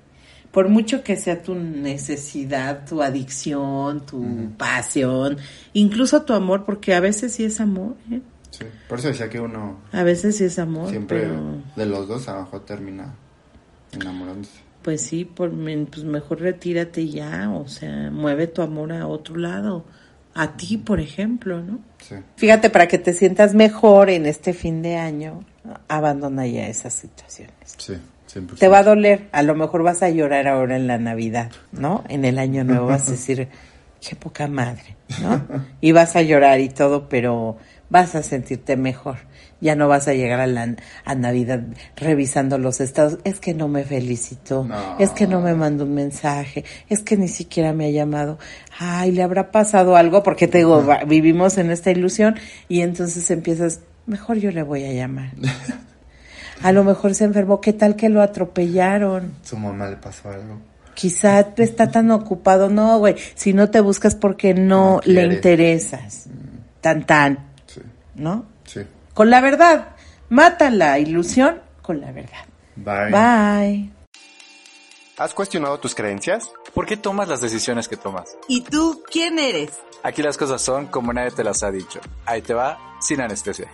Speaker 4: por mucho que sea tu necesidad, tu adicción, tu pasión, incluso tu amor, porque a veces sí es amor, ¿eh?
Speaker 1: Sí. Por eso decía que uno
Speaker 4: A veces sí es amor,
Speaker 1: siempre
Speaker 4: pero
Speaker 1: de los dos a lo mejor termina enamorándose.
Speaker 4: pues sí, por, pues mejor retírate ya, o sea, mueve tu amor a otro lado, a ti, por ejemplo, ¿no?
Speaker 1: Sí.
Speaker 4: Fíjate, para que te sientas mejor en este fin de año, abandona ya esas situaciones.
Speaker 1: Sí, siempre.
Speaker 4: Te va a doler, a lo mejor vas a llorar ahora en la Navidad, ¿no? En el año nuevo vas a decir, qué poca madre, ¿no? Y vas a llorar y todo, pero vas a sentirte mejor. Ya no vas a llegar a la a Navidad revisando los estados. Es que no me felicitó,
Speaker 1: No.
Speaker 4: es que no me mandó un mensaje, es que ni siquiera me ha llamado. Ay, le habrá pasado algo porque te digo, va- vivimos en esta ilusión y entonces empiezas, mejor yo le voy a llamar. A lo mejor se enfermó, ¿qué tal que lo atropellaron?
Speaker 1: Su mamá le pasó algo.
Speaker 4: Quizá está tan ocupado, no, güey. Si no te buscas porque no,
Speaker 1: No
Speaker 4: le interesas. Tan tan,
Speaker 1: Sí,
Speaker 4: ¿no? Con la verdad. Mata la ilusión con la verdad.
Speaker 1: Bye.
Speaker 4: Bye.
Speaker 1: ¿Has cuestionado tus creencias?
Speaker 2: ¿Por qué tomas las decisiones que tomas?
Speaker 4: ¿Y tú quién eres?
Speaker 2: Aquí las cosas son como nadie te las ha dicho. Ahí te va, sin anestesia.